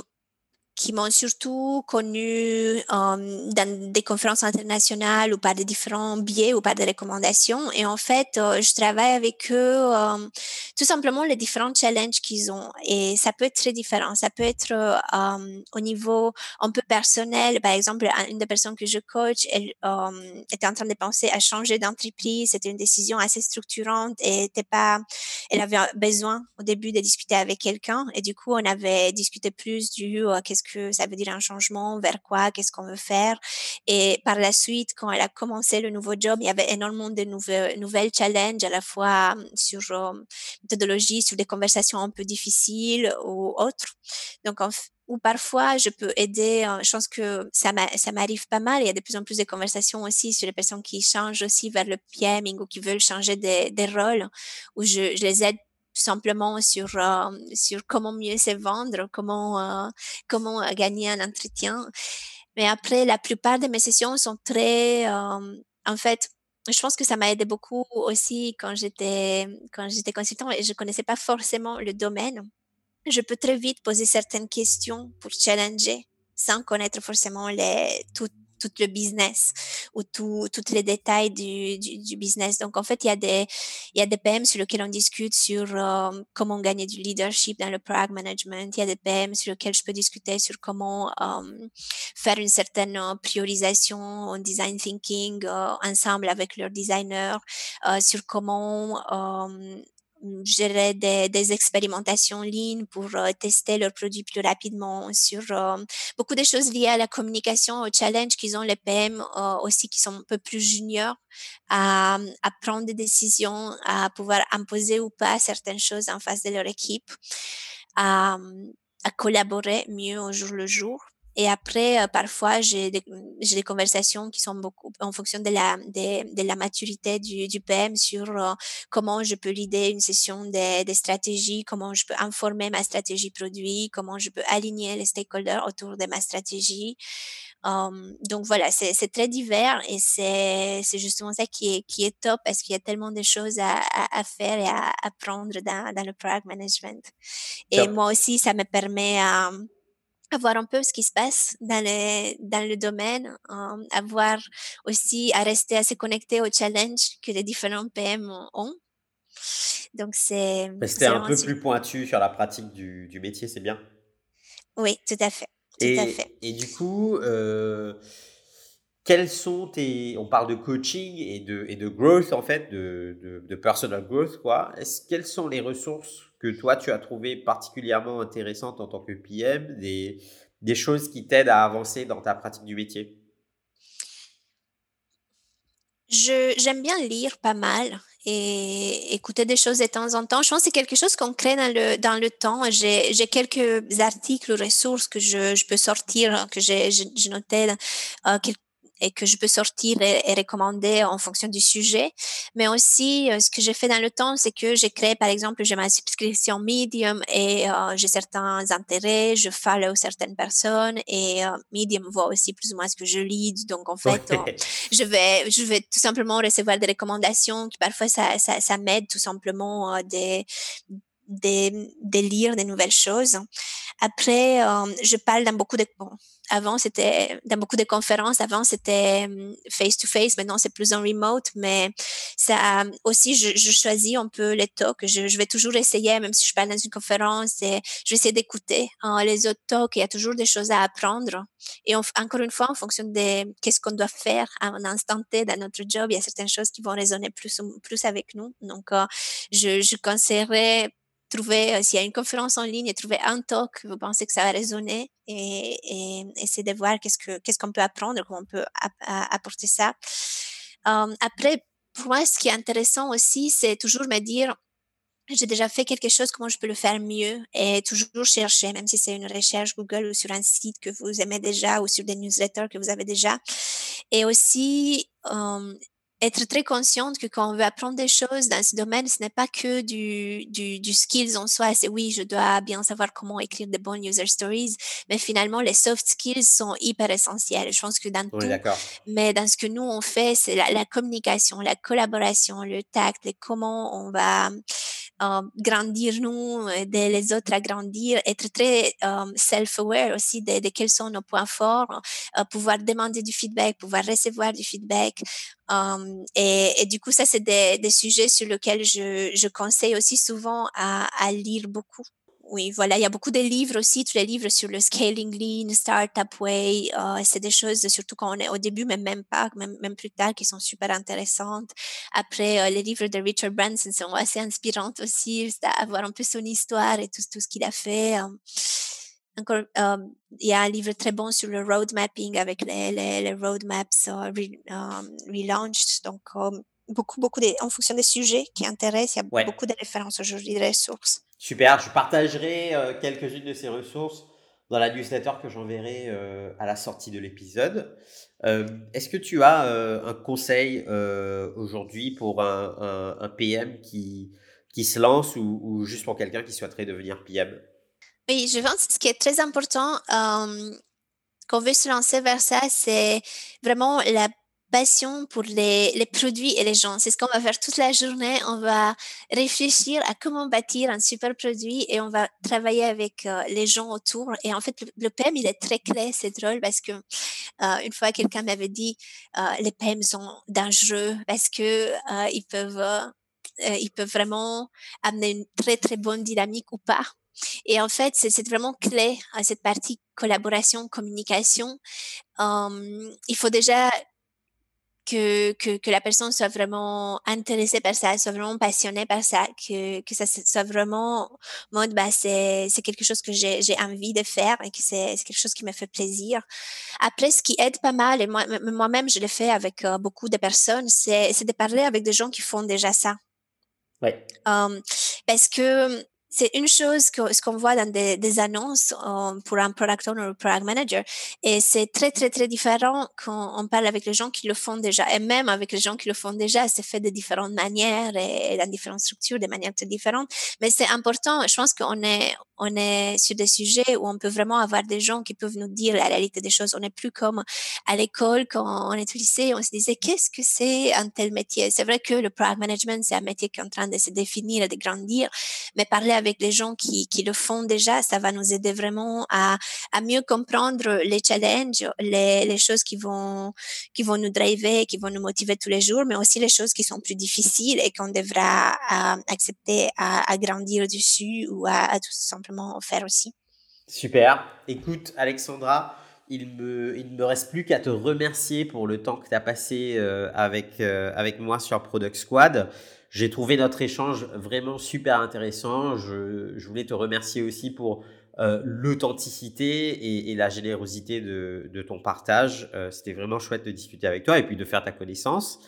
qui m'ont surtout connu dans des conférences internationales ou par des différents biais ou par des recommandations. Et en fait, je travaille avec eux tout simplement les différents challenges qu'ils ont. Et ça peut être très différent. Ça peut être au niveau un peu personnel. Par exemple, une des personnes que je coach, elle était en train de penser à changer d'entreprise. C'était une décision assez structurante et était pas, elle avait besoin au début de discuter avec quelqu'un. Et du coup, on avait discuté plus du qu'est-ce que ça veut dire un changement, vers quoi, qu'est-ce qu'on veut faire. Et par la suite, quand elle a commencé le nouveau job, il y avait énormément de nouvelles, challenges à la fois sur méthodologie, sur des conversations un peu difficiles ou autres. Donc, ou parfois je peux aider. Je pense que ça m'arrive pas mal. Il y a de plus en plus de conversations aussi sur les personnes qui changent aussi vers le PMing ou qui veulent changer des, des rôles, où je, je les aide simplement sur sur comment mieux se vendre, comment comment gagner un entretien. Mais après, la plupart de mes sessions sont très, en fait, je pense que ça m'a aidé beaucoup aussi quand j'étais quand j'étais consultant et je connaissais pas forcément le domaine. Je peux très vite poser certaines questions pour challenger sans connaître forcément les toutes tout le business ou tous les détails du, du, business. Donc, en fait, il y a des, il y a des PM sur lesquels on discute sur euh, comment gagner du leadership dans le product management. Il y a des PM sur lesquels je peux discuter sur comment euh, faire une certaine euh, priorisation en design thinking ensemble avec leurs designers, sur comment gérer des, expérimentations en ligne pour euh, tester leurs produits plus rapidement, sur euh, beaucoup de choses liées à la communication, au challenge qu'ils ont les PM euh, aussi qui sont un peu plus juniors à, prendre des décisions, à pouvoir imposer ou pas certaines choses en face de leur équipe, à collaborer mieux au jour le jour. Et après, euh, parfois, j'ai des, j'ai des conversations qui sont beaucoup en fonction de la, de, de la maturité du, du PM sur euh, comment je peux l'idée une session des de stratégies, comment je peux informer ma stratégie produit, comment je peux aligner les stakeholders autour de ma stratégie. Um, donc voilà, c'est, c'est très divers et c'est, c'est justement ça qui est, qui est top parce qu'il y a tellement de choses à, à, à faire et à apprendre dans, dans le product management. Et moi aussi, ça me permet à à voir un peu ce qui se passe dans le, dans le domaine, euh, à voir aussi, à rester assez connecté aux challenges que les différents PM ont. Donc, c'est. C'était un peu plus pointu sur la pratique du, du métier, c'est bien? Oui, tout à fait. Tout et, à fait. et du coup, euh, quels sont tes. On parle de coaching et de, et de growth, en fait, de, de, de personal growth, quoi. Est-ce, quelles sont les ressources que toi, tu as trouvé particulièrement intéressante en tant que PM, des, des choses qui t'aident à avancer dans ta pratique du métier? J'aime bien lire pas mal et écouter des choses de temps en temps. Je pense que c'est quelque chose qu'on crée dans le, dans le temps. J'ai quelques articles ou ressources que je, je peux sortir, que j'ai noté euh, quelques et que je peux sortir et, recommander en fonction du sujet. Mais aussi, euh, ce que j'ai fait dans le temps, c'est que j'ai créé, par exemple, j'ai ma subscription Medium et euh, j'ai certains intérêts, je follow certaines personnes et euh, Medium voit aussi plus ou moins ce que je lis. Donc, en fait, je vais, je vais tout simplement recevoir des recommandations qui parfois ça, ça, ça m'aide tout simplement des de, lire des nouvelles choses. Après, je parle dans beaucoup de avant, c'était dans beaucoup de conférences. Avant, c'était face to face. Maintenant, c'est plus en remote. Mais ça aussi, je, je choisis un peu les talks. Je, je, vais toujours essayer, même si je parle dans une conférence, et je vais essayer d'écouter hein, les autres talks. Il y a toujours des choses à apprendre. Et encore une fois, en fonction de qu'est-ce qu'on doit faire à un instant T dans notre job, il y a certaines choses qui vont résonner plus, plus avec nous. Donc, euh, je, je conseillerais trouver, euh, s'il y a une conférence en ligne, et trouver un talk, vous pensez que ça va résonner et, et essayer de voir qu'est-ce que qu'est-ce qu'on peut apprendre, comment on peut apporter ça. Um, après, pour moi, ce qui est intéressant aussi, c'est toujours me dire, j'ai déjà fait quelque chose, comment je peux le faire mieux et toujours chercher, même si c'est une recherche Google ou sur un site que vous aimez déjà ou sur des newsletters que vous avez déjà. Et aussi, um, être très consciente que quand on veut apprendre des choses dans ce domaine, ce n'est pas que du, du, du skills en soi. C'est oui, je dois bien savoir comment écrire de bonnes user stories, mais finalement, les soft skills sont hyper essentiels. Je pense que dans tout, mais dans ce que nous on fait, c'est la, la, communication, la collaboration, le tact, et comment on va grandir nous, aider les autres à grandir, être très self-aware aussi de, quels sont nos points forts, pouvoir demander du feedback, pouvoir recevoir du feedback. Et, du coup, ça, c'est des, sujets sur lesquels je, je conseille aussi souvent à, à lire beaucoup oui, voilà, il y a beaucoup de livres aussi, tous les livres sur le scaling lean, startup way, euh, c'est des choses, surtout quand on est au début, mais même pas, même, même plus tard, qui sont super intéressantes. Après, euh, les livres de Richard Branson sont assez inspirants aussi, avoir un peu son histoire et tout, tout ce qu'il a fait. Euh. encore, il y a un livre très bon sur le road mapping avec les, les, les roadmaps relaunched. Donc, beaucoup, beaucoup de, en fonction des sujets qui intéressent, il y a beaucoup de références aujourd'hui, de ressources. Super, je partagerai euh, quelques-unes de ces ressources dans la newsletter que j'enverrai euh, à la sortie de l'épisode. Euh, est-ce que tu as un conseil aujourd'hui pour un, PM qui, qui se lance ou, juste pour quelqu'un qui souhaiterait devenir PM Oui, je pense que ce qui est très important quand on veut se lancer vers ça, c'est vraiment la passion pour les, les, produits et les gens. C'est ce qu'on va faire toute la journée. On va réfléchir à comment bâtir un super produit et on va travailler avec euh, les gens autour. Et en fait, le, PM, il est très clair. C'est drôle parce que euh, une fois, quelqu'un m'avait dit euh, les PM sont dangereux parce que ils peuvent ils peuvent vraiment amener une très très bonne dynamique ou pas. Et en fait, c'est vraiment clé à cette partie collaboration, communication. Um, il faut déjà que, que, que, la personne soit vraiment intéressée par ça, soit vraiment passionnée par ça, que, que ça soit vraiment mode, bah, c'est, c'est quelque chose que j'ai, j'ai envie de faire et que c'est, c'est quelque chose qui me fait plaisir. Après, ce qui aide pas mal, et moi, moi-même, je le fais avec euh, beaucoup de personnes, c'est, c'est de parler avec des gens qui font déjà ça. Ouais. Parce que c'est une chose que ce qu'on voit dans des, annonces pour un product owner ou product manager et c'est très très très différent quand on parle avec les gens qui le font déjà et même avec les gens qui le font déjà c'est fait de différentes manières et, dans différentes structures de manières très différentes mais c'est important je pense qu'on est on est sur des sujets où on peut vraiment avoir des gens qui peuvent nous dire la réalité des choses. On n'est plus comme à l'école quand on est au lycée on se disait qu'est-ce que c'est un tel métier? C'est vrai que le product management c'est un métier qui est en train de se définir et de grandir mais parler avec les gens qui, qui le font déjà, ça va nous aider vraiment à, à mieux comprendre les challenges, les, les, choses qui vont, qui vont nous driver, qui vont nous motiver tous les jours, mais aussi les choses qui sont plus difficiles et qu'on devra accepter à, à, grandir dessus ou à, tout simplement faire aussi. Super. Écoute, Alexandra, il me, il me reste plus qu'à te remercier pour le temps que tu as passé euh, avec, euh, avec moi sur Product Squad. J'ai trouvé notre échange vraiment super intéressant. Je, je voulais te remercier aussi pour euh, l'authenticité et, et, la générosité de, de ton partage. C'était vraiment chouette de discuter avec toi et puis de faire ta connaissance.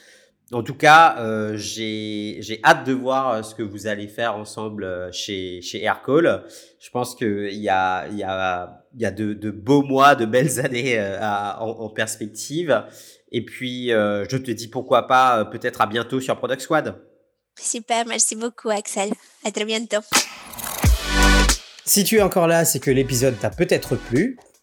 En tout cas, euh, j'ai hâte de voir euh, ce que vous allez faire ensemble euh, chez, chez Aircall. Je pense qu'il y a, il y a, il y a de, de beaux mois, de belles années à, en, en, perspective. Et puis, je te dis pourquoi pas, peut-être à bientôt sur Product Squad. Super, merci beaucoup Axel. À très bientôt. Si tu es encore là, c'est que l'épisode t'a peut-être plu.